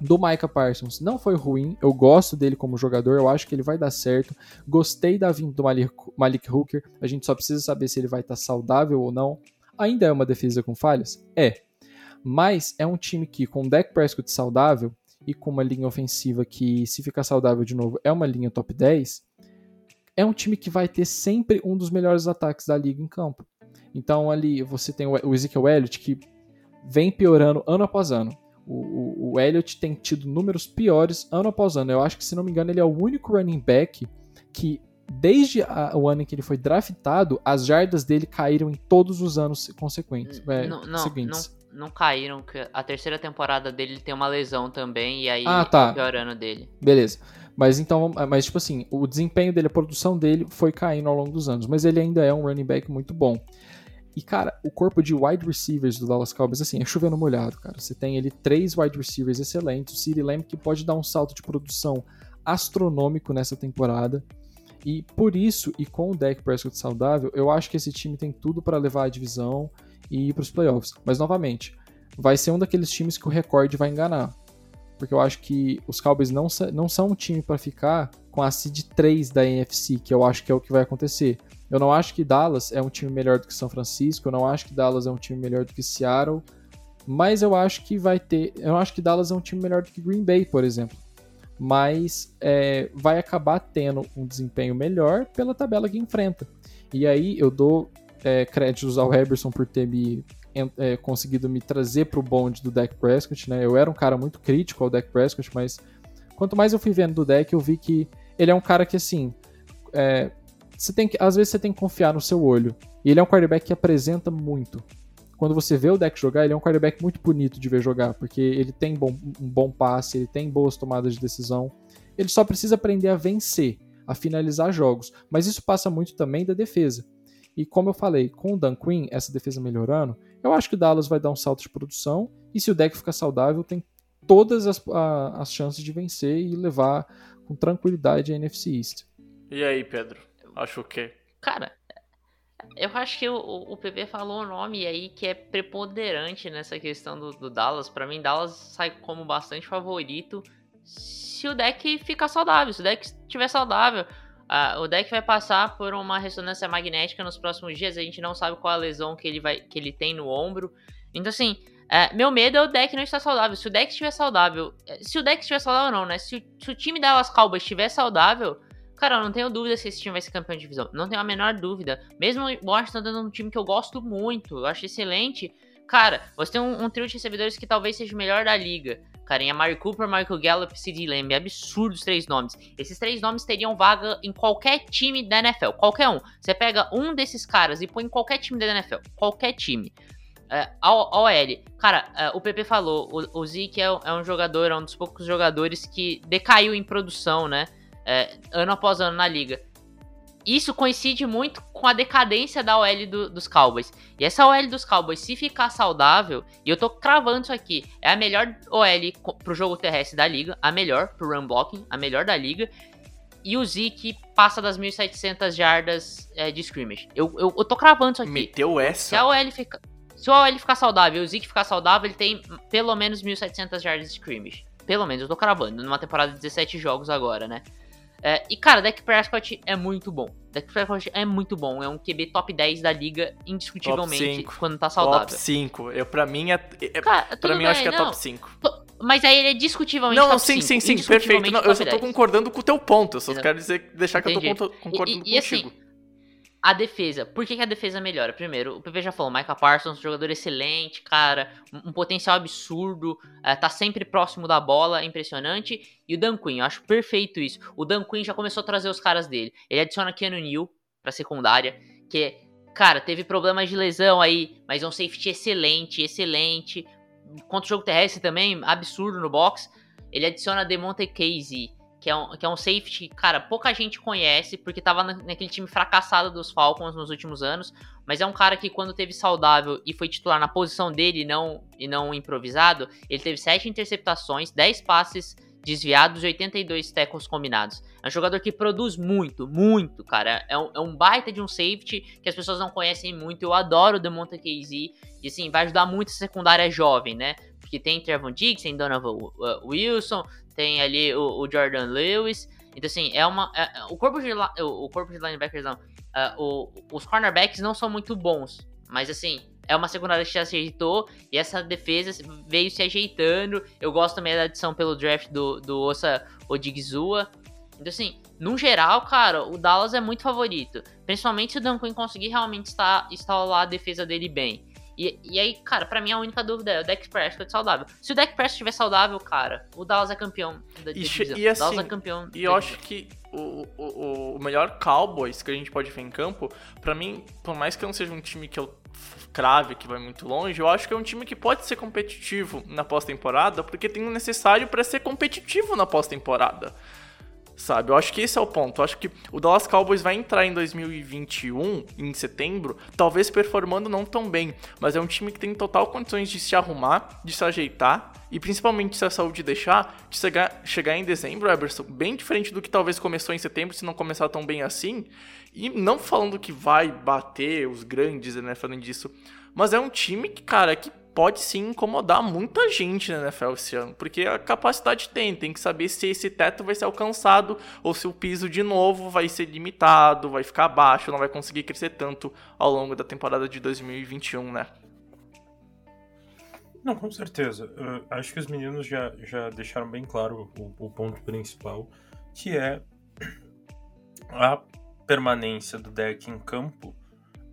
do Micah Parsons não foi ruim. Eu gosto dele como jogador, eu acho que ele vai dar certo. Gostei da vinda do Malik, Malik Hooker. A gente só precisa saber se ele vai estar saudável ou não. Ainda é uma defesa com falhas? É. Mas é um time que, com o Dak Prescott saudável e com uma linha ofensiva que, se ficar saudável de novo, é uma linha top 10, é um time que vai ter sempre um dos melhores ataques da liga em campo. Então ali você tem o Ezekiel Elliott que vem piorando ano após ano. O, o, o Elliott tem tido números piores ano após ano. Eu acho que, se não me engano, ele é o único running back que, desde a, o ano em que ele foi draftado, as jardas dele caíram em todos os anos consequentes, é, não, não, seguintes. não, não caíram, que a terceira temporada dele ele tem uma lesão também, e aí Ah, tá. é o pior ano dele. Beleza. Mas então, mas tipo assim, o desempenho dele, a produção dele foi caindo ao longo dos anos, mas ele ainda é um running back muito bom. E cara, o corpo de wide receivers do Dallas Cowboys, assim, é chovendo molhado, cara. Você tem ali três wide receivers excelentes, o CeeDee Lamb que pode dar um salto de produção astronômico nessa temporada. E por isso, e com o Dak Prescott saudável, eu acho que esse time tem tudo para levar a divisão e ir para os playoffs. Mas novamente, vai ser um daqueles times que o recorde vai enganar porque eu acho que os Cowboys não, não são um time para ficar com a seed 3 da NFC, que eu acho que é o que vai acontecer. Eu não acho que Dallas é um time melhor do que São Francisco, eu não acho que Dallas é um time melhor do que Seattle, mas eu acho que vai ter. Eu acho que Dallas é um time melhor do que Green Bay, por exemplo. Mas é, vai acabar tendo um desempenho melhor pela tabela que enfrenta. E aí eu dou é, créditos ao Heberson por ter me é, conseguido me trazer pro bonde do Dak Prescott, né? Eu era um cara muito crítico ao Dak Prescott, mas quanto mais eu fui vendo do Dak, eu vi que ele é um cara que, assim, é, você tem que, às vezes você tem que confiar no seu olho. E ele é um quarterback que apresenta muito. Quando você vê o Dak jogar, ele é um quarterback muito bonito de ver jogar, porque ele tem bom, um bom passe, ele tem boas tomadas de decisão. Ele só precisa aprender a vencer, a finalizar jogos. Mas isso passa muito também da defesa. E como eu falei, com o Dan Quinn, essa defesa melhorando, eu acho que o Dallas vai dar um salto de produção. E se o deck ficar saudável, tem todas as, a, as chances de vencer e levar com tranquilidade a NFC East. E aí, Pedro? Acho o quê? Cara, eu acho que o, o PP falou um nome aí que é preponderante nessa questão do, do Dallas. Para mim, Dallas sai como bastante favorito se o deck ficar saudável. Se o deck estiver saudável, Uh, o deck vai passar por uma ressonância magnética nos próximos dias. A gente não sabe qual a lesão que ele, vai, que ele tem no ombro. Então, assim, uh, meu medo é o deck não estar saudável. Se o deck estiver saudável. Se o deck estiver saudável, não, né? Se, se o time Dallas Cowboys estiver saudável. Cara, eu não tenho dúvida se esse time vai ser campeão de divisão. Não tenho a menor dúvida. Mesmo o Washington dando um time que eu gosto muito, eu acho excelente. Cara, você tem um, um trio de recebedores que talvez seja o melhor da liga. Cara, em Amari Cooper, Michael Gallup, CD Lamb. É absurdo os três nomes. Esses três nomes teriam vaga em qualquer time da NFL. Qualquer um. Você pega um desses caras e põe em qualquer time da NFL. Qualquer time. É, a OL. Cara, é, o PP falou. O, o Zeke é, é, um jogador, é um dos poucos jogadores que decaiu em produção, né? É, ano após ano na liga. isso coincide muito com a decadência da OL do, dos Cowboys. E essa OL dos Cowboys, se ficar saudável, e eu tô cravando isso aqui, é a melhor OL pro jogo terrestre da liga, a melhor pro run blocking, a melhor da liga. E o Zeke passa das 1.700 jardas é, de scrimmage. Eu, eu, eu, tô cravando isso aqui. Meteu essa? Se a OL ficar, se a OL ficar saudável e o Zeke ficar saudável, ele tem pelo menos 1.700 jardas de scrimmage. Pelo menos, eu tô cravando, numa temporada de 17 jogos agora, né? É, e, cara, Dak Prescott é muito bom. Dak Prescott é muito bom. É um QB top 10 da liga, indiscutivelmente, quando tá saudável. Top 5. Eu, pra mim, é, é cara, pra mim, bem, eu acho que é não. top 5. Mas aí ele é discutivelmente não, top sim, 5. Sim, sim, sim, perfeito. Não, eu só tô concordando com o teu ponto. Eu só Exato. quero dizer, deixar que Entendi. eu tô concordando e, e, contigo. Assim, a defesa, por que, que, a defesa melhora? Primeiro, o PP já falou, Micah Parsons, jogador excelente, cara, um, potencial absurdo, uh, tá sempre próximo da bola, impressionante. E o Dan Quinn, eu acho perfeito isso. O Dan Quinn já começou a trazer os caras dele. Ele adiciona Keanu Neal pra secundária, que, cara, teve problemas de lesão aí, mas é um safety excelente, excelente. Contra o jogo terrestre também, absurdo no box. Ele adiciona Demonte Casey, que é, um, que é um safety, cara, pouca gente conhece, porque tava na, naquele time fracassado dos Falcons nos últimos anos, mas é um cara que quando teve saudável e foi titular na posição dele e não, e não improvisado, ele teve 7 interceptações, 10 passes desviados e 82 tackles combinados. É um jogador que produz muito, muito, cara. É um, é um baita de um safety que as pessoas não conhecem muito. Eu adoro o Demonta Casey. E assim, vai ajudar muito a secundária jovem, né? Porque tem Trevon Diggs, tem Donovan Wilson, tem ali o, o Jordan Lewis. Então, assim, é uma. É, o, corpo de, o corpo de linebackers não. Uh, o, os cornerbacks não são muito bons. Mas, assim, é uma secundária que já se ajeitou. E essa defesa veio se ajeitando. Eu gosto também da adição pelo draft do, do Ossa Odigizua. Então, assim, no geral, cara, o Dallas é muito favorito. Principalmente se o Quinn conseguir realmente instalar a defesa dele bem. E, e aí, cara, pra mim a única dúvida é o Dak Prescott saudável. Se o Dak Prescott estiver saudável, cara, o Dallas é campeão da divisão. E, assim, Dallas é campeão. E eu acho que o, o, o melhor Cowboys que a gente pode ver em campo, para mim, por mais que não seja um time que eu crave, que vai muito longe, eu acho que é um time que pode ser competitivo na pós-temporada, porque tem o necessário para ser competitivo na pós-temporada sabe? Eu acho que esse é o ponto. Eu acho que o Dallas Cowboys vai entrar em 2021, em setembro, talvez performando não tão bem, mas é um time que tem total condições de se arrumar, de se ajeitar e principalmente se a saúde deixar, de chegar, chegar em dezembro, Eberson, bem diferente do que talvez começou em setembro, se não começar tão bem assim. E não falando que vai bater os grandes, né, falando disso, mas é um time que, cara, que pode sim incomodar muita gente na NFL esse ano, porque a capacidade tem, tem que saber se esse teto vai ser alcançado ou se o piso de novo vai ser limitado, vai ficar baixo, não vai conseguir crescer tanto ao longo da temporada de 2021, né? Não, com certeza. Uh, acho que os meninos já, já deixaram bem claro o, o ponto principal, que é a permanência do deck em campo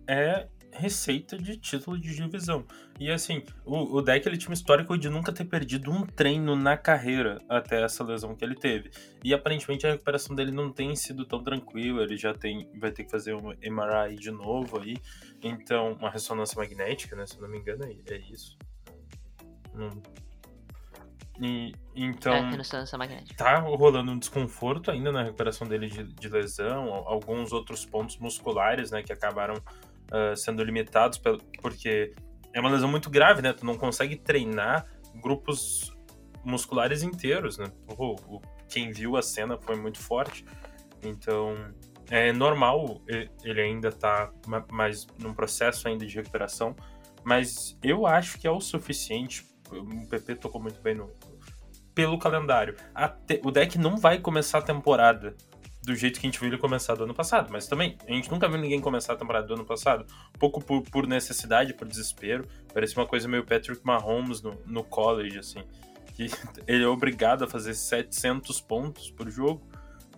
é receita de título de divisão. E assim, o, o deck ele tinha um histórico de nunca ter perdido um treino na carreira até essa lesão que ele teve. E aparentemente a recuperação dele não tem sido tão tranquila, ele já tem vai ter que fazer um MRI de novo aí. Então, uma ressonância magnética, né, se eu não me engano, é, é isso. Não, e, então, é, tá rolando um desconforto ainda na recuperação dele de, de, lesão, alguns outros pontos musculares, né, que acabaram uh, sendo limitados porque é uma lesão muito grave, né? Tu não consegue treinar grupos musculares inteiros, né? O, o, quem viu a cena foi muito forte. Então, é normal ele ainda tá mais num processo ainda de recuperação, mas eu acho que é o suficiente. O PP tocou muito bem no pelo calendário. O deck não vai começar a temporada do jeito que a gente viu ele começar do ano passado. Mas também, a gente nunca viu ninguém começar a temporada do ano passado. Um pouco por, por necessidade, por desespero. Parece uma coisa meio Patrick Mahomes no, no college, assim. Que ele é obrigado a fazer 700 pontos por jogo,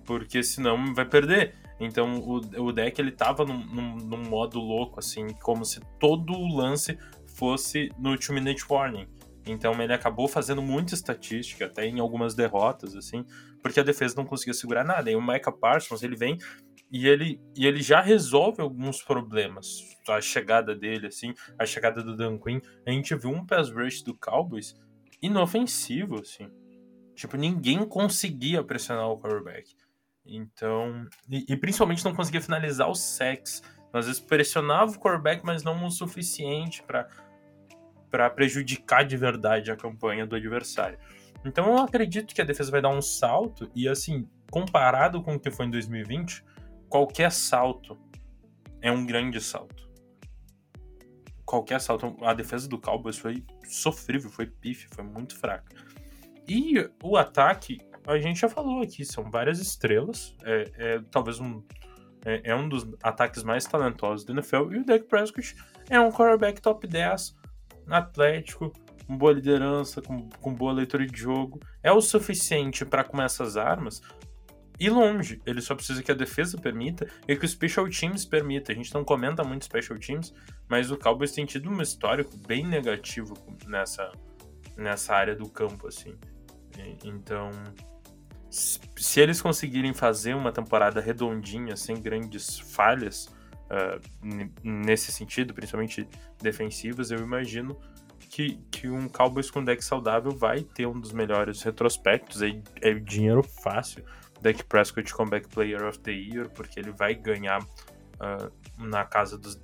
porque senão vai perder. Então o, o deck ele tava num, num, num modo louco, assim, como se todo o lance fosse no Two Minute Warning. Então ele acabou fazendo muita estatística, até em algumas derrotas, assim, porque a defesa não conseguia segurar nada. E o Micah Parsons, ele vem e ele, e ele já resolve alguns problemas. A chegada dele, assim, a chegada do Dan Quinn. A gente viu um pass rush do Cowboys inofensivo, assim. Tipo, ninguém conseguia pressionar o quarterback. Então, e, e principalmente não conseguia finalizar os sacks. Às vezes pressionava o quarterback, mas não o suficiente para para prejudicar de verdade a campanha do adversário. Então eu acredito que a defesa vai dar um salto e assim, comparado com o que foi em 2020, qualquer salto é um grande salto. Qualquer salto, a defesa do Cowboys foi sofrível, foi pife, foi muito fraca. E o ataque, a gente já falou aqui, são várias estrelas, é, é talvez um é, é, um dos ataques mais talentosos do NFL e o Dak Prescott é um quarterback top 10 atlético, com boa liderança, com, com boa leitura de jogo, é o suficiente para com essas armas ir longe. Ele só precisa que a defesa permita e que o Special Teams permita. A gente não comenta muito Special Teams, mas o Cowboys tem tido um histórico bem negativo nessa, nessa área do campo, assim. Então, se eles conseguirem fazer uma temporada redondinha, sem grandes falhas, uh, nesse sentido, principalmente defensivas, eu imagino que, que um Cowboys com deck saudável vai ter um dos melhores retrospectos. É, é dinheiro fácil. Deck Prescott Comeback Player of the Year, porque ele vai ganhar uh, na casa dos,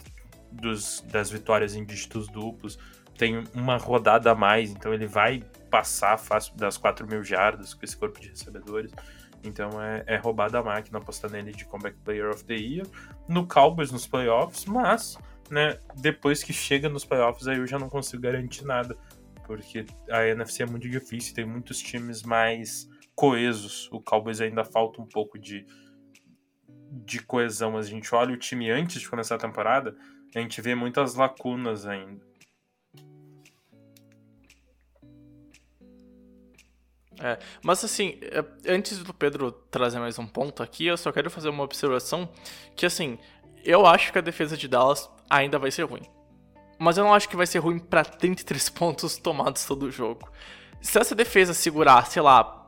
dos, das vitórias em dígitos duplos. Tem uma rodada a mais, então ele vai passar fácil das 4 mil jardas com esse corpo de recebedores. Então é, é roubada a máquina apostar nele de Comeback Player of the Year. No Cowboys, nos playoffs, mas né, depois que chega nos playoffs, aí eu já não consigo garantir nada. Porque a NFC é muito difícil, tem muitos times mais coesos. O Cowboys ainda falta um pouco de, de coesão. A gente olha o time antes de começar a temporada, a gente vê muitas lacunas ainda. É, mas assim, é, antes do Pedro trazer mais um ponto aqui, eu só quero fazer uma observação que assim, eu acho que a defesa de Dallas ainda vai ser ruim. Mas eu não acho que vai ser ruim para 33 pontos tomados todo o jogo. Se essa defesa segurar, sei lá,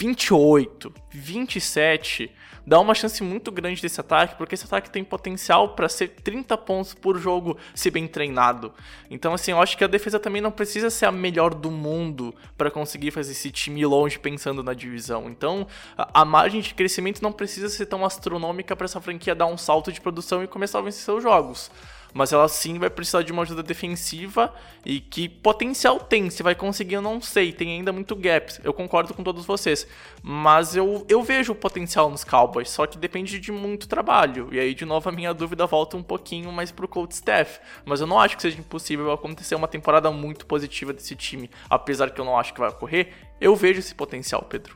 28, 27, dá uma chance muito grande desse ataque, porque esse ataque tem potencial para ser 30 pontos por jogo se bem treinado. Então, assim, eu acho que a defesa também não precisa ser a melhor do mundo para conseguir fazer esse time longe pensando na divisão. Então, a, a margem de crescimento não precisa ser tão astronômica para essa franquia dar um salto de produção e começar a vencer seus jogos mas ela sim vai precisar de uma ajuda defensiva e que potencial tem, se vai conseguir eu não sei, tem ainda muito gaps, eu concordo com todos vocês, mas eu, eu vejo o potencial nos Cowboys, só que depende de muito trabalho, e aí de novo a minha dúvida volta um pouquinho mais pro coach staff, mas eu não acho que seja impossível acontecer uma temporada muito positiva desse time, apesar que eu não acho que vai ocorrer, eu vejo esse potencial, Pedro.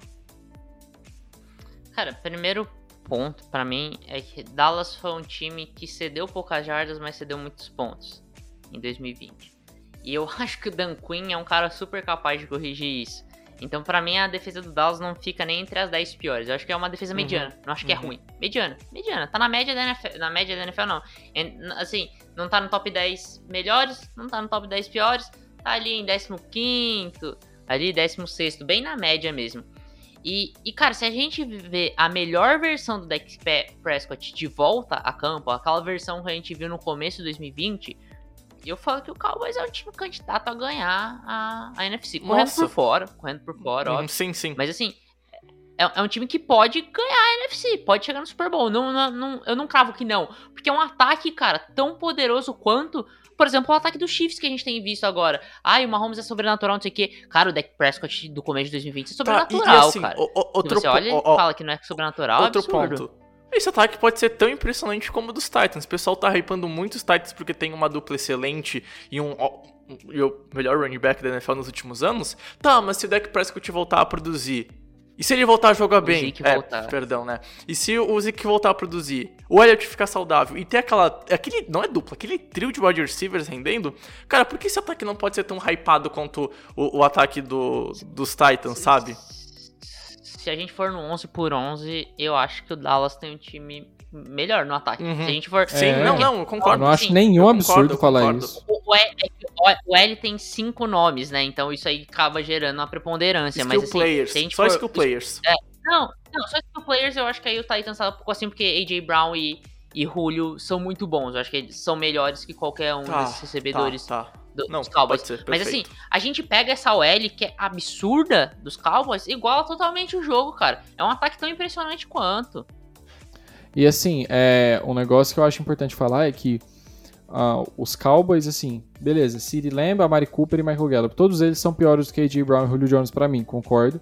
Cara, primeiro ponto para mim é que Dallas foi um time que cedeu poucas jardas, mas cedeu muitos pontos em 2020. E eu acho que o Dan Quinn é um cara super capaz de corrigir isso. Então, para mim, a defesa do Dallas não fica nem entre as 10 piores. Eu acho que é uma defesa uhum. mediana. Não acho que é uhum. é ruim. Mediana. Mediana. Tá na média da NFL. Na média da NFL, não. Assim, não tá no top 10 melhores, não tá no top 10 piores. Tá ali em 15, ali 16, bem na média mesmo. E, e, cara, se a gente vê a melhor versão do Dak Prescott de volta a campo, aquela versão que a gente viu no começo de 2020, eu falo que o Cowboys é o time candidato a ganhar a, a NFC. Correndo Nossa. por fora, correndo por fora, hum, óbvio. Sim, sim. Mas assim, é, é, um time que pode ganhar a NFC, pode chegar no Super Bowl. Não, não, não, eu não cravo que não. Porque é um ataque, cara, tão poderoso quanto por exemplo, o ataque dos Chiefs que a gente tem visto agora. Ai, o Mahomes é sobrenatural, não sei o quê. Cara, o Dak Prescott do começo de 2020 é sobrenatural, tá, e, assim, cara. O, o, outro, você olha e fala que não é sobrenatural, é outro é ponto. Esse ataque pode ser tão impressionante como o dos Titans. O pessoal tá hypando muito os Titans porque tem uma dupla excelente e um e o melhor running back da NFL nos últimos anos. Tá, mas se o Dak Prescott voltar a produzir e se ele voltar a jogar o bem? Zeke é, voltar. perdão, né? E se o Zeke voltar a produzir? O Elliott ficar saudável e ter aquela. Aquele. Não é dupla, aquele trio de wide receivers rendendo. Cara, por que esse ataque não pode ser tão hypado quanto o, o ataque do, dos Titans, sabe? Se a gente for no 11 por 11, eu acho que o Dallas tem um time melhor no ataque. Uhum. Se a gente for. Sim, é. não, não, concordo. Eu não acho nenhum absurdo falar concordo. isso. O, L, o L tem cinco nomes, né? Então isso aí acaba gerando uma preponderância. Skill mas assim, players. Se a gente só for, skill players. É, não, não, só skill players eu acho que aí o Titans tá um pouco assim, porque AJ Brown e, e Julio são muito bons. Eu acho que eles são melhores que qualquer um Tá, desses recebedores Tá, tá. do- Não, dos Cowboys. ser, Mas assim, a gente pega essa OL que é absurda dos Cowboys, iguala totalmente o jogo, cara. É um ataque tão impressionante quanto. E assim, é, um negócio que eu acho importante falar é que ah, os Cowboys, assim, beleza, CeeDee Lamb, Amari Cooper e Michael Gallup, todos eles são piores do que A.J. Brown e Julio Jones pra mim, concordo.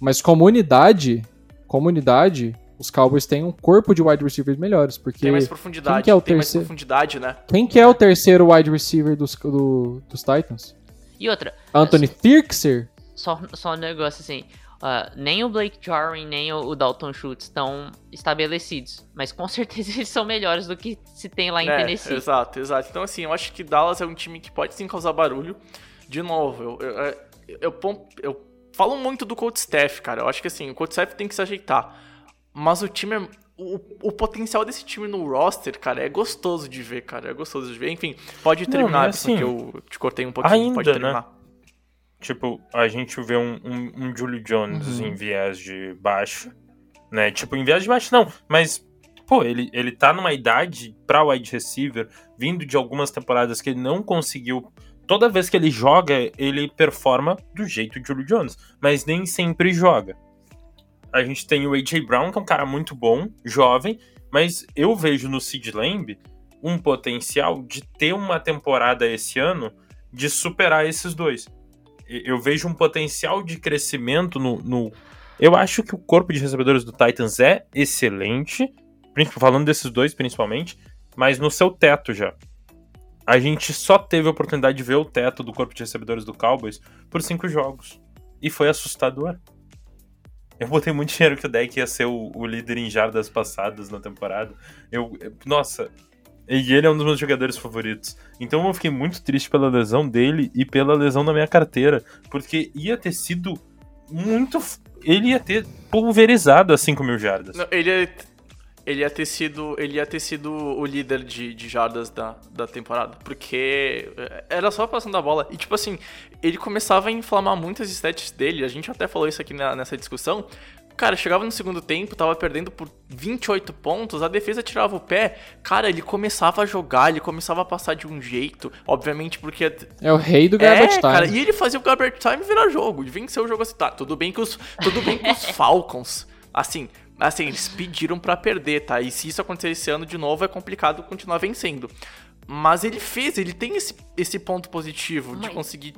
Mas comunidade, comunidade, os Cowboys têm um corpo de wide receivers melhores, porque Tem mais profundidade. quem que é o tem mais terceiro? profundidade, né? quem que é o terceiro wide receiver dos, do- dos Titans? E outra, Anthony Thirkser? só, só um negócio assim. Ah, nem o Blake Jarwin, nem o, o Dalton Schultz estão estabelecidos. Mas com certeza eles são melhores do que se tem lá em É, Tennessee. Exato, exato. Então, assim, eu acho que Dallas é um time que pode sim causar barulho. De novo, eu, eu, eu, eu, pon- eu falo muito do coach staff, cara. Eu acho que, assim, o coach staff tem que se ajeitar. Mas o time é. O, o potencial desse time no roster, cara, é gostoso de ver, cara. É gostoso de ver. Enfim, pode Não, terminar, mas assim, porque eu te cortei um pouquinho. ainda, pode né? Tipo, a gente vê um, um, um Julio Jones Uhum. em viés de baixo, né? Tipo, em viés de baixo não, mas, pô, ele, ele tá numa idade pra wide receiver, vindo de algumas temporadas que ele não conseguiu. Toda vez que ele joga, ele performa do jeito de Julio Jones, mas nem sempre joga. A gente tem o A.J. Brown, que é um cara muito bom, jovem, mas eu vejo no Sid Lamb um potencial de ter uma temporada esse ano de superar esses dois eu vejo um potencial de crescimento no, no- Eu acho que o corpo de recebedores do Titans é excelente, falando desses dois principalmente, mas no seu teto já. A gente só teve a oportunidade de ver o teto do corpo de recebedores do Cowboys por cinco jogos. E foi assustador. Eu botei muito dinheiro que o deck ia ser o, o líder em jardas passadas na temporada. Eu, nossa, e ele é um dos meus jogadores favoritos. Então eu fiquei muito triste pela lesão dele e pela lesão da minha carteira. Porque ia ter sido muito. Ele ia ter pulverizado as 5 mil jardas. Não, ele, ia- ele ia ter sido. Ele ia ter sido o líder de, de jardas da, da temporada. Porque eh, era só passando a bola. E tipo assim, ele começava a inflamar muitas stats dele. A gente até falou isso aqui na- nessa discussão. Cara, chegava no segundo tempo, tava perdendo por 28 pontos, a defesa tirava o pé. Cara, ele começava a jogar, ele começava a passar de um jeito. Obviamente porque É o rei do garbage é, time. cara, e ele fazia o garbage time virar jogo, de vencer o jogo assim, tá, tudo bem que os, tudo bem que os Falcons, assim, assim, eles pediram pra perder, tá, e se isso acontecer esse ano de novo, é complicado continuar vencendo. Mas ele fez, ele tem esse, esse ponto positivo de Mas- conseguir...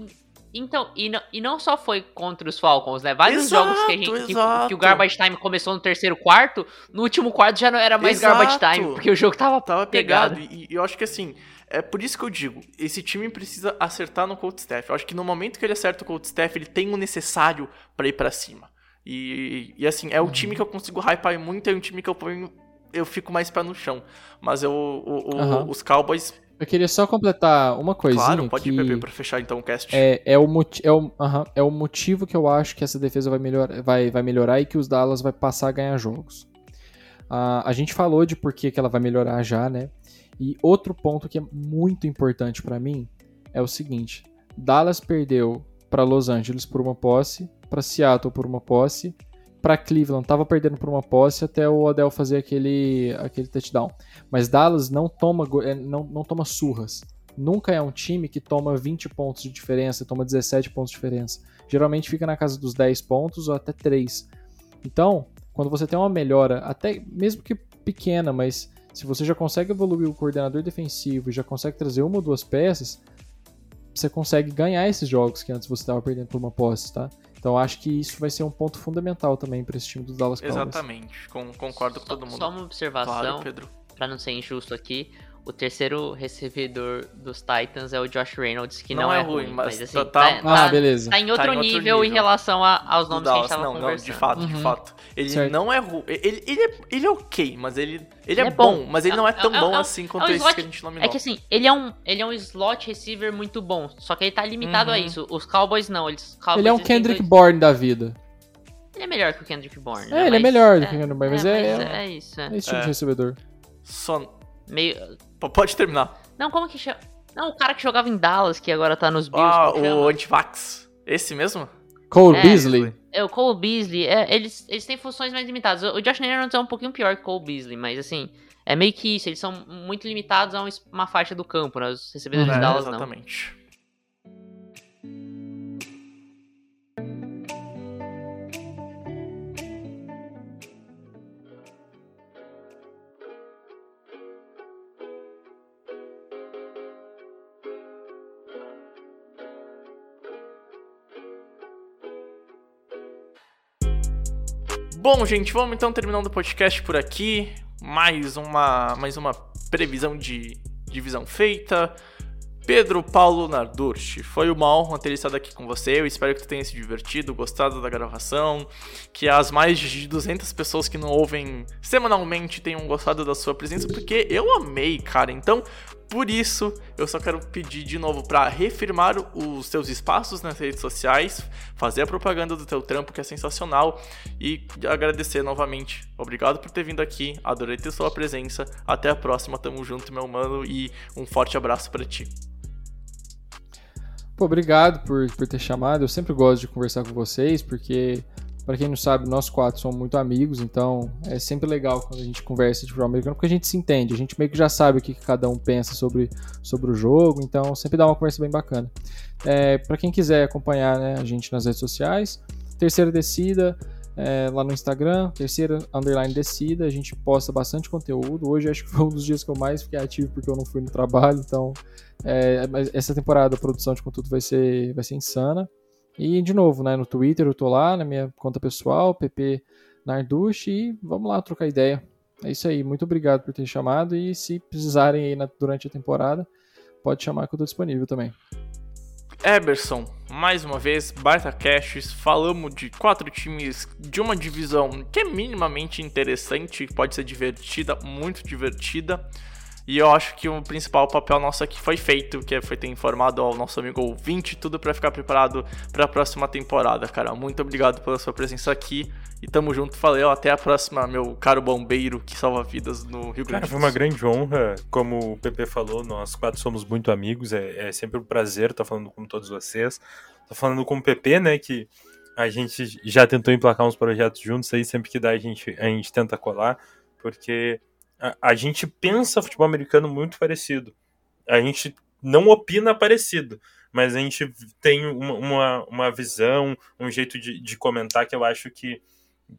Então, e não, e não só foi contra os Falcons, né? Vários Exato, jogos que, a gente, que, que o Garbage Time começou no terceiro quarto, no último quarto já não era mais Garbage Exato. Time, porque o jogo tava, Tava pegado, pegado. e, e eu acho que assim, é por isso que eu digo, esse time precisa acertar no coach staff. Eu acho que no momento que ele acerta o coach staff, ele tem o necessário pra ir pra cima. E, e assim, é o time que eu consigo hypar muito, é um time que eu ponho, eu fico mais pé no chão. Mas eu, o- o- Aham. os Cowboys, Eu queria só completar uma coisinha claro, pode que... ir, Pepe, pra fechar então o cast. É, é, o é, o, aham, é o motivo que eu acho que essa defesa vai, melhor, vai, vai melhorar e que os Dallas vai passar a ganhar jogos. Ah, a gente falou de por que, que ela vai melhorar já, né? E outro ponto que é muito importante pra mim é o seguinte: Dallas perdeu pra Los Angeles por uma posse, pra Seattle por uma posse, pra Cleveland tava perdendo por uma posse até o Odell fazer aquele, aquele touchdown. Mas Dallas não toma, é, não, não toma surras. Nunca é um time que toma 20 pontos de diferença, toma 17 pontos de diferença. Geralmente fica na casa dos 10 pontos ou até 3. Então, quando você tem uma melhora, até mesmo que pequena, mas se você já consegue evoluir o coordenador defensivo e já consegue trazer uma ou duas peças, você consegue ganhar esses jogos que antes você estava perdendo por uma posse, tá? Então acho que isso vai ser um ponto fundamental também para esse time dos Dallas Cowboys. Exatamente, com- concordo com todo mundo. só uma observação, Claro, Pedro. pra não ser injusto aqui. O terceiro recebedor dos Titans é o Josh Reynolds, que não, Não é, é ruim, mas mas, assim, tá- tá, tá- tá- Ah, beleza. tá em outro, Tá em outro nível, em nível. relação a- aos nomes que a gente Dallas, tava não, não, conversando. de fato, de Uhum. fato. Ele Certo. não é ruim. Ele, ele, é, ele é ok, mas ele, ele, Ele é, é bom, bom. mas ele não é É- tão é- bom é- assim quanto é um esse slot- que a gente nominou. É que assim, ele é um, ele é um slot receiver muito bom, só que ele tá limitado a Uhum. isso. Os Cowboys não, eles Cowboys, Ele é um Kendrick dois- Bourne da vida. Ele é melhor que o Kendrick Bourne. É, né? ele é Mas- melhor do que o Kendrick Bourne, mas é- é isso. É É. esse tipo É. de recebedor. Só... Meio. P- Pode terminar. Não, como que chama? Não, o cara que jogava em Dallas, que agora tá nos Bills. Ah, o? Antivax. Esse mesmo? Cole É. Beasley. É, o Cole Beasley, é, eles, eles têm funções mais limitadas. O Josh Reynolds é um pouquinho pior que o Cole Beasley, mas assim, é meio que isso, eles são muito limitados a uma faixa do campo, né? Os recebedores É, de Dallas não. exatamente. Bom, gente, vamos então terminando o podcast por aqui. Mais uma, mais uma previsão de divisão feita. Pedro Paulo Nardurchi, foi uma honra ter estado aqui com você. Eu espero que tu tenha se divertido, gostado da gravação, que as mais de 200 pessoas que não ouvem semanalmente tenham gostado da sua presença, porque eu amei, cara. Então, por isso, eu só quero pedir de novo para reafirmar os teus espaços nas redes sociais, fazer a propaganda do teu trampo, que é sensacional, e agradecer novamente. Obrigado por ter vindo aqui, adorei ter sua presença. Até a próxima, tamo junto, meu mano, e um forte abraço para ti. Pô, obrigado por, por ter chamado. Eu sempre gosto de conversar com vocês, porque, para quem não sabe, nós quatro somos muito amigos, então é sempre legal quando a gente conversa de futebol americano, porque a gente se entende, a gente meio que já sabe o que cada um pensa sobre, sobre o jogo, então sempre dá uma conversa bem bacana. É, para quem quiser acompanhar né, a gente nas redes sociais, Terceira Descida, é, lá no Instagram, terceira underline descida, a gente posta bastante conteúdo. Hoje acho que foi um dos dias que eu mais fiquei ativo porque eu não fui no trabalho, então é, essa temporada a produção de conteúdo vai ser, vai ser insana. E de novo, né, no Twitter eu tô lá, na minha conta pessoal, PP Nardush, e vamos lá trocar ideia. É isso aí, muito obrigado por ter chamado e se precisarem aí na, durante a temporada, pode chamar que eu tô disponível também. Eberson, mais uma vez, Baita Caches, falamos de quatro times de uma divisão que é minimamente interessante, pode ser divertida, muito divertida. E eu acho que o principal papel nosso aqui foi feito, que foi ter informado ao nosso amigo ouvinte tudo para ficar preparado para a próxima temporada, cara. Muito obrigado pela sua presença aqui e tamo junto. Valeu, até a próxima, meu caro bombeiro que salva vidas no Rio Grande Cara, do foi Sul. uma grande honra. Como o PP falou, nós quatro somos muito amigos. É, é sempre um prazer estar falando com todos vocês. Tô falando com o PP, né? Que a gente já tentou emplacar uns projetos juntos aí. Sempre que dá, a gente, a gente tenta colar. Porque a, gente pensa futebol americano muito parecido. A gente não opina parecido. Mas a gente tem uma, uma, uma visão, um jeito de, de comentar que eu acho que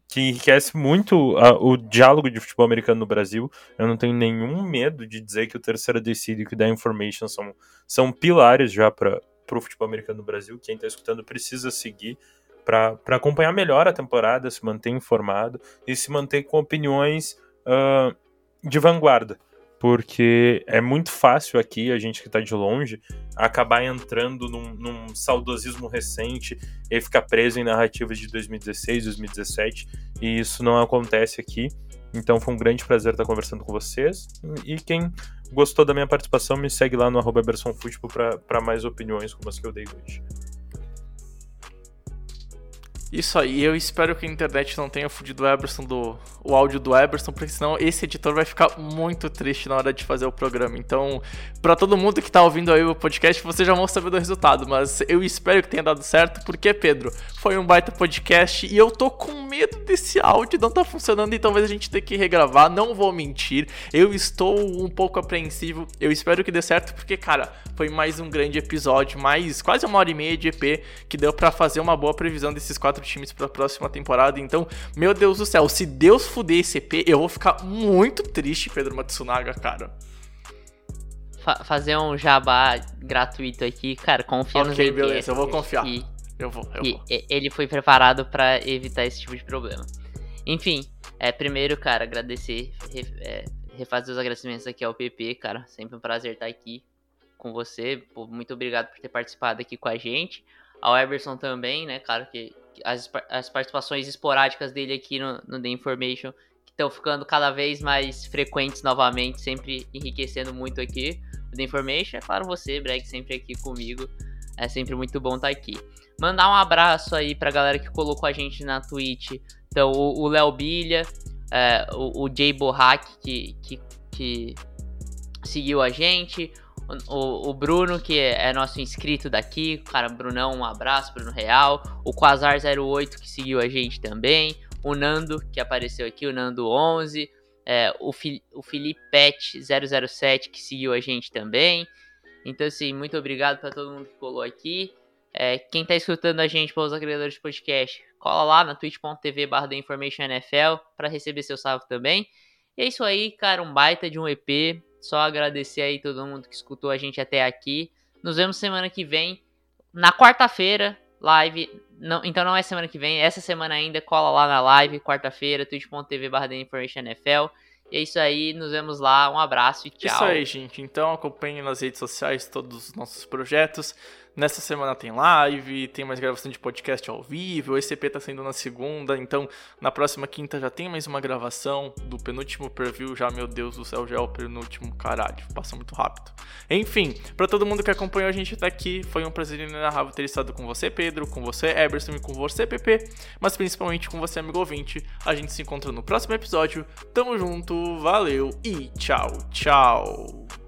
que enriquece muito a, o diálogo de futebol americano no Brasil. Eu não tenho nenhum medo de dizer que o Terceira Decide e o da Information são, são pilares já para o futebol americano no Brasil. Quem está escutando precisa seguir para acompanhar melhor a temporada, se manter informado e se manter com opiniões uh, de vanguarda. Porque é muito fácil aqui, a gente que está de longe, acabar entrando num, num, saudosismo recente e ficar preso em narrativas de 2016, 2017, e isso não acontece aqui. Então foi um grande prazer estar conversando com vocês. E quem gostou da minha participação, me segue lá no arroba para mais opiniões como as que eu dei hoje. Isso aí, eu espero que a internet não tenha fudido o Eberson do o áudio do Eberson, porque senão esse editor vai ficar muito triste na hora de fazer o programa. Então, para todo mundo que tá ouvindo aí o podcast, vocês já vão saber do resultado, mas eu espero que tenha dado certo, porque Pedro, foi um baita podcast e eu tô com medo desse áudio não tá funcionando e talvez a gente tenha que regravar, não vou mentir. Eu estou um pouco apreensivo. Eu espero que dê certo, porque cara, foi mais um grande episódio, mais quase uma hora e meia de EP que deu para fazer uma boa previsão desses quatro times para a próxima temporada. Então, meu Deus do céu, se Deus fuder esse EP, eu vou ficar muito triste, Pedro Matsunaga, cara. Fa fazer um jabá gratuito aqui, cara, confia no Ok, beleza, eu vou confiar. E, eu vou, eu vou. ele foi preparado para evitar esse tipo de problema. Enfim, é, primeiro, cara, agradecer, é, refazer os agradecimentos aqui ao PP, cara. Sempre um prazer estar aqui com você. Muito obrigado por ter participado aqui com a gente. Ao Eberson também, né, cara, que as, as participações esporádicas dele aqui no, no The Information estão ficando cada vez mais frequentes novamente, sempre enriquecendo muito aqui o The Information. É claro, você, Breg, sempre aqui comigo. É sempre muito bom estar aqui. Mandar um abraço aí pra galera que colocou a gente na Twitch. Então, o Léo Bilha, é, o, o Jay Borrak, que, que, que seguiu a gente. O, o, Bruno, que é nosso inscrito daqui. Cara, Brunão, um abraço, Bruno Real. O Quasar08, que seguiu a gente também. O Nando, que apareceu aqui, o Nando11. é, o, Fi, o Filipete007 que seguiu a gente também. Então, assim, muito obrigado para todo mundo que colou aqui. É, quem tá escutando a gente pelos agregadores de podcast, cola lá na twitch.tv barra NFL para receber seu salve também. E é isso aí, cara, um baita de um EP. Só agradecer aí todo mundo que escutou a gente até aqui. Nos vemos semana que vem, na quarta-feira, live. Não, então não é semana que vem, essa semana ainda, cola lá na live, quarta-feira, twitch.tv barra NFL. E é isso aí, nos vemos lá, um abraço e tchau. Isso aí, gente. Então acompanhe nas redes sociais todos os nossos projetos. Nessa semana tem live, tem mais gravação de podcast ao vivo. O ECP tá saindo na segunda, então na próxima quinta já tem mais uma gravação do penúltimo preview. Já, meu Deus do céu, já é o penúltimo, caralho, passa muito rápido. Enfim, para todo mundo que acompanhou a gente até aqui, foi um prazer inenarrável ter estado com você, Pedro, com você, Eberson e com você, PP, mas principalmente com você, amigo ouvinte. A gente se encontra no próximo episódio. Tamo junto, valeu e tchau, tchau.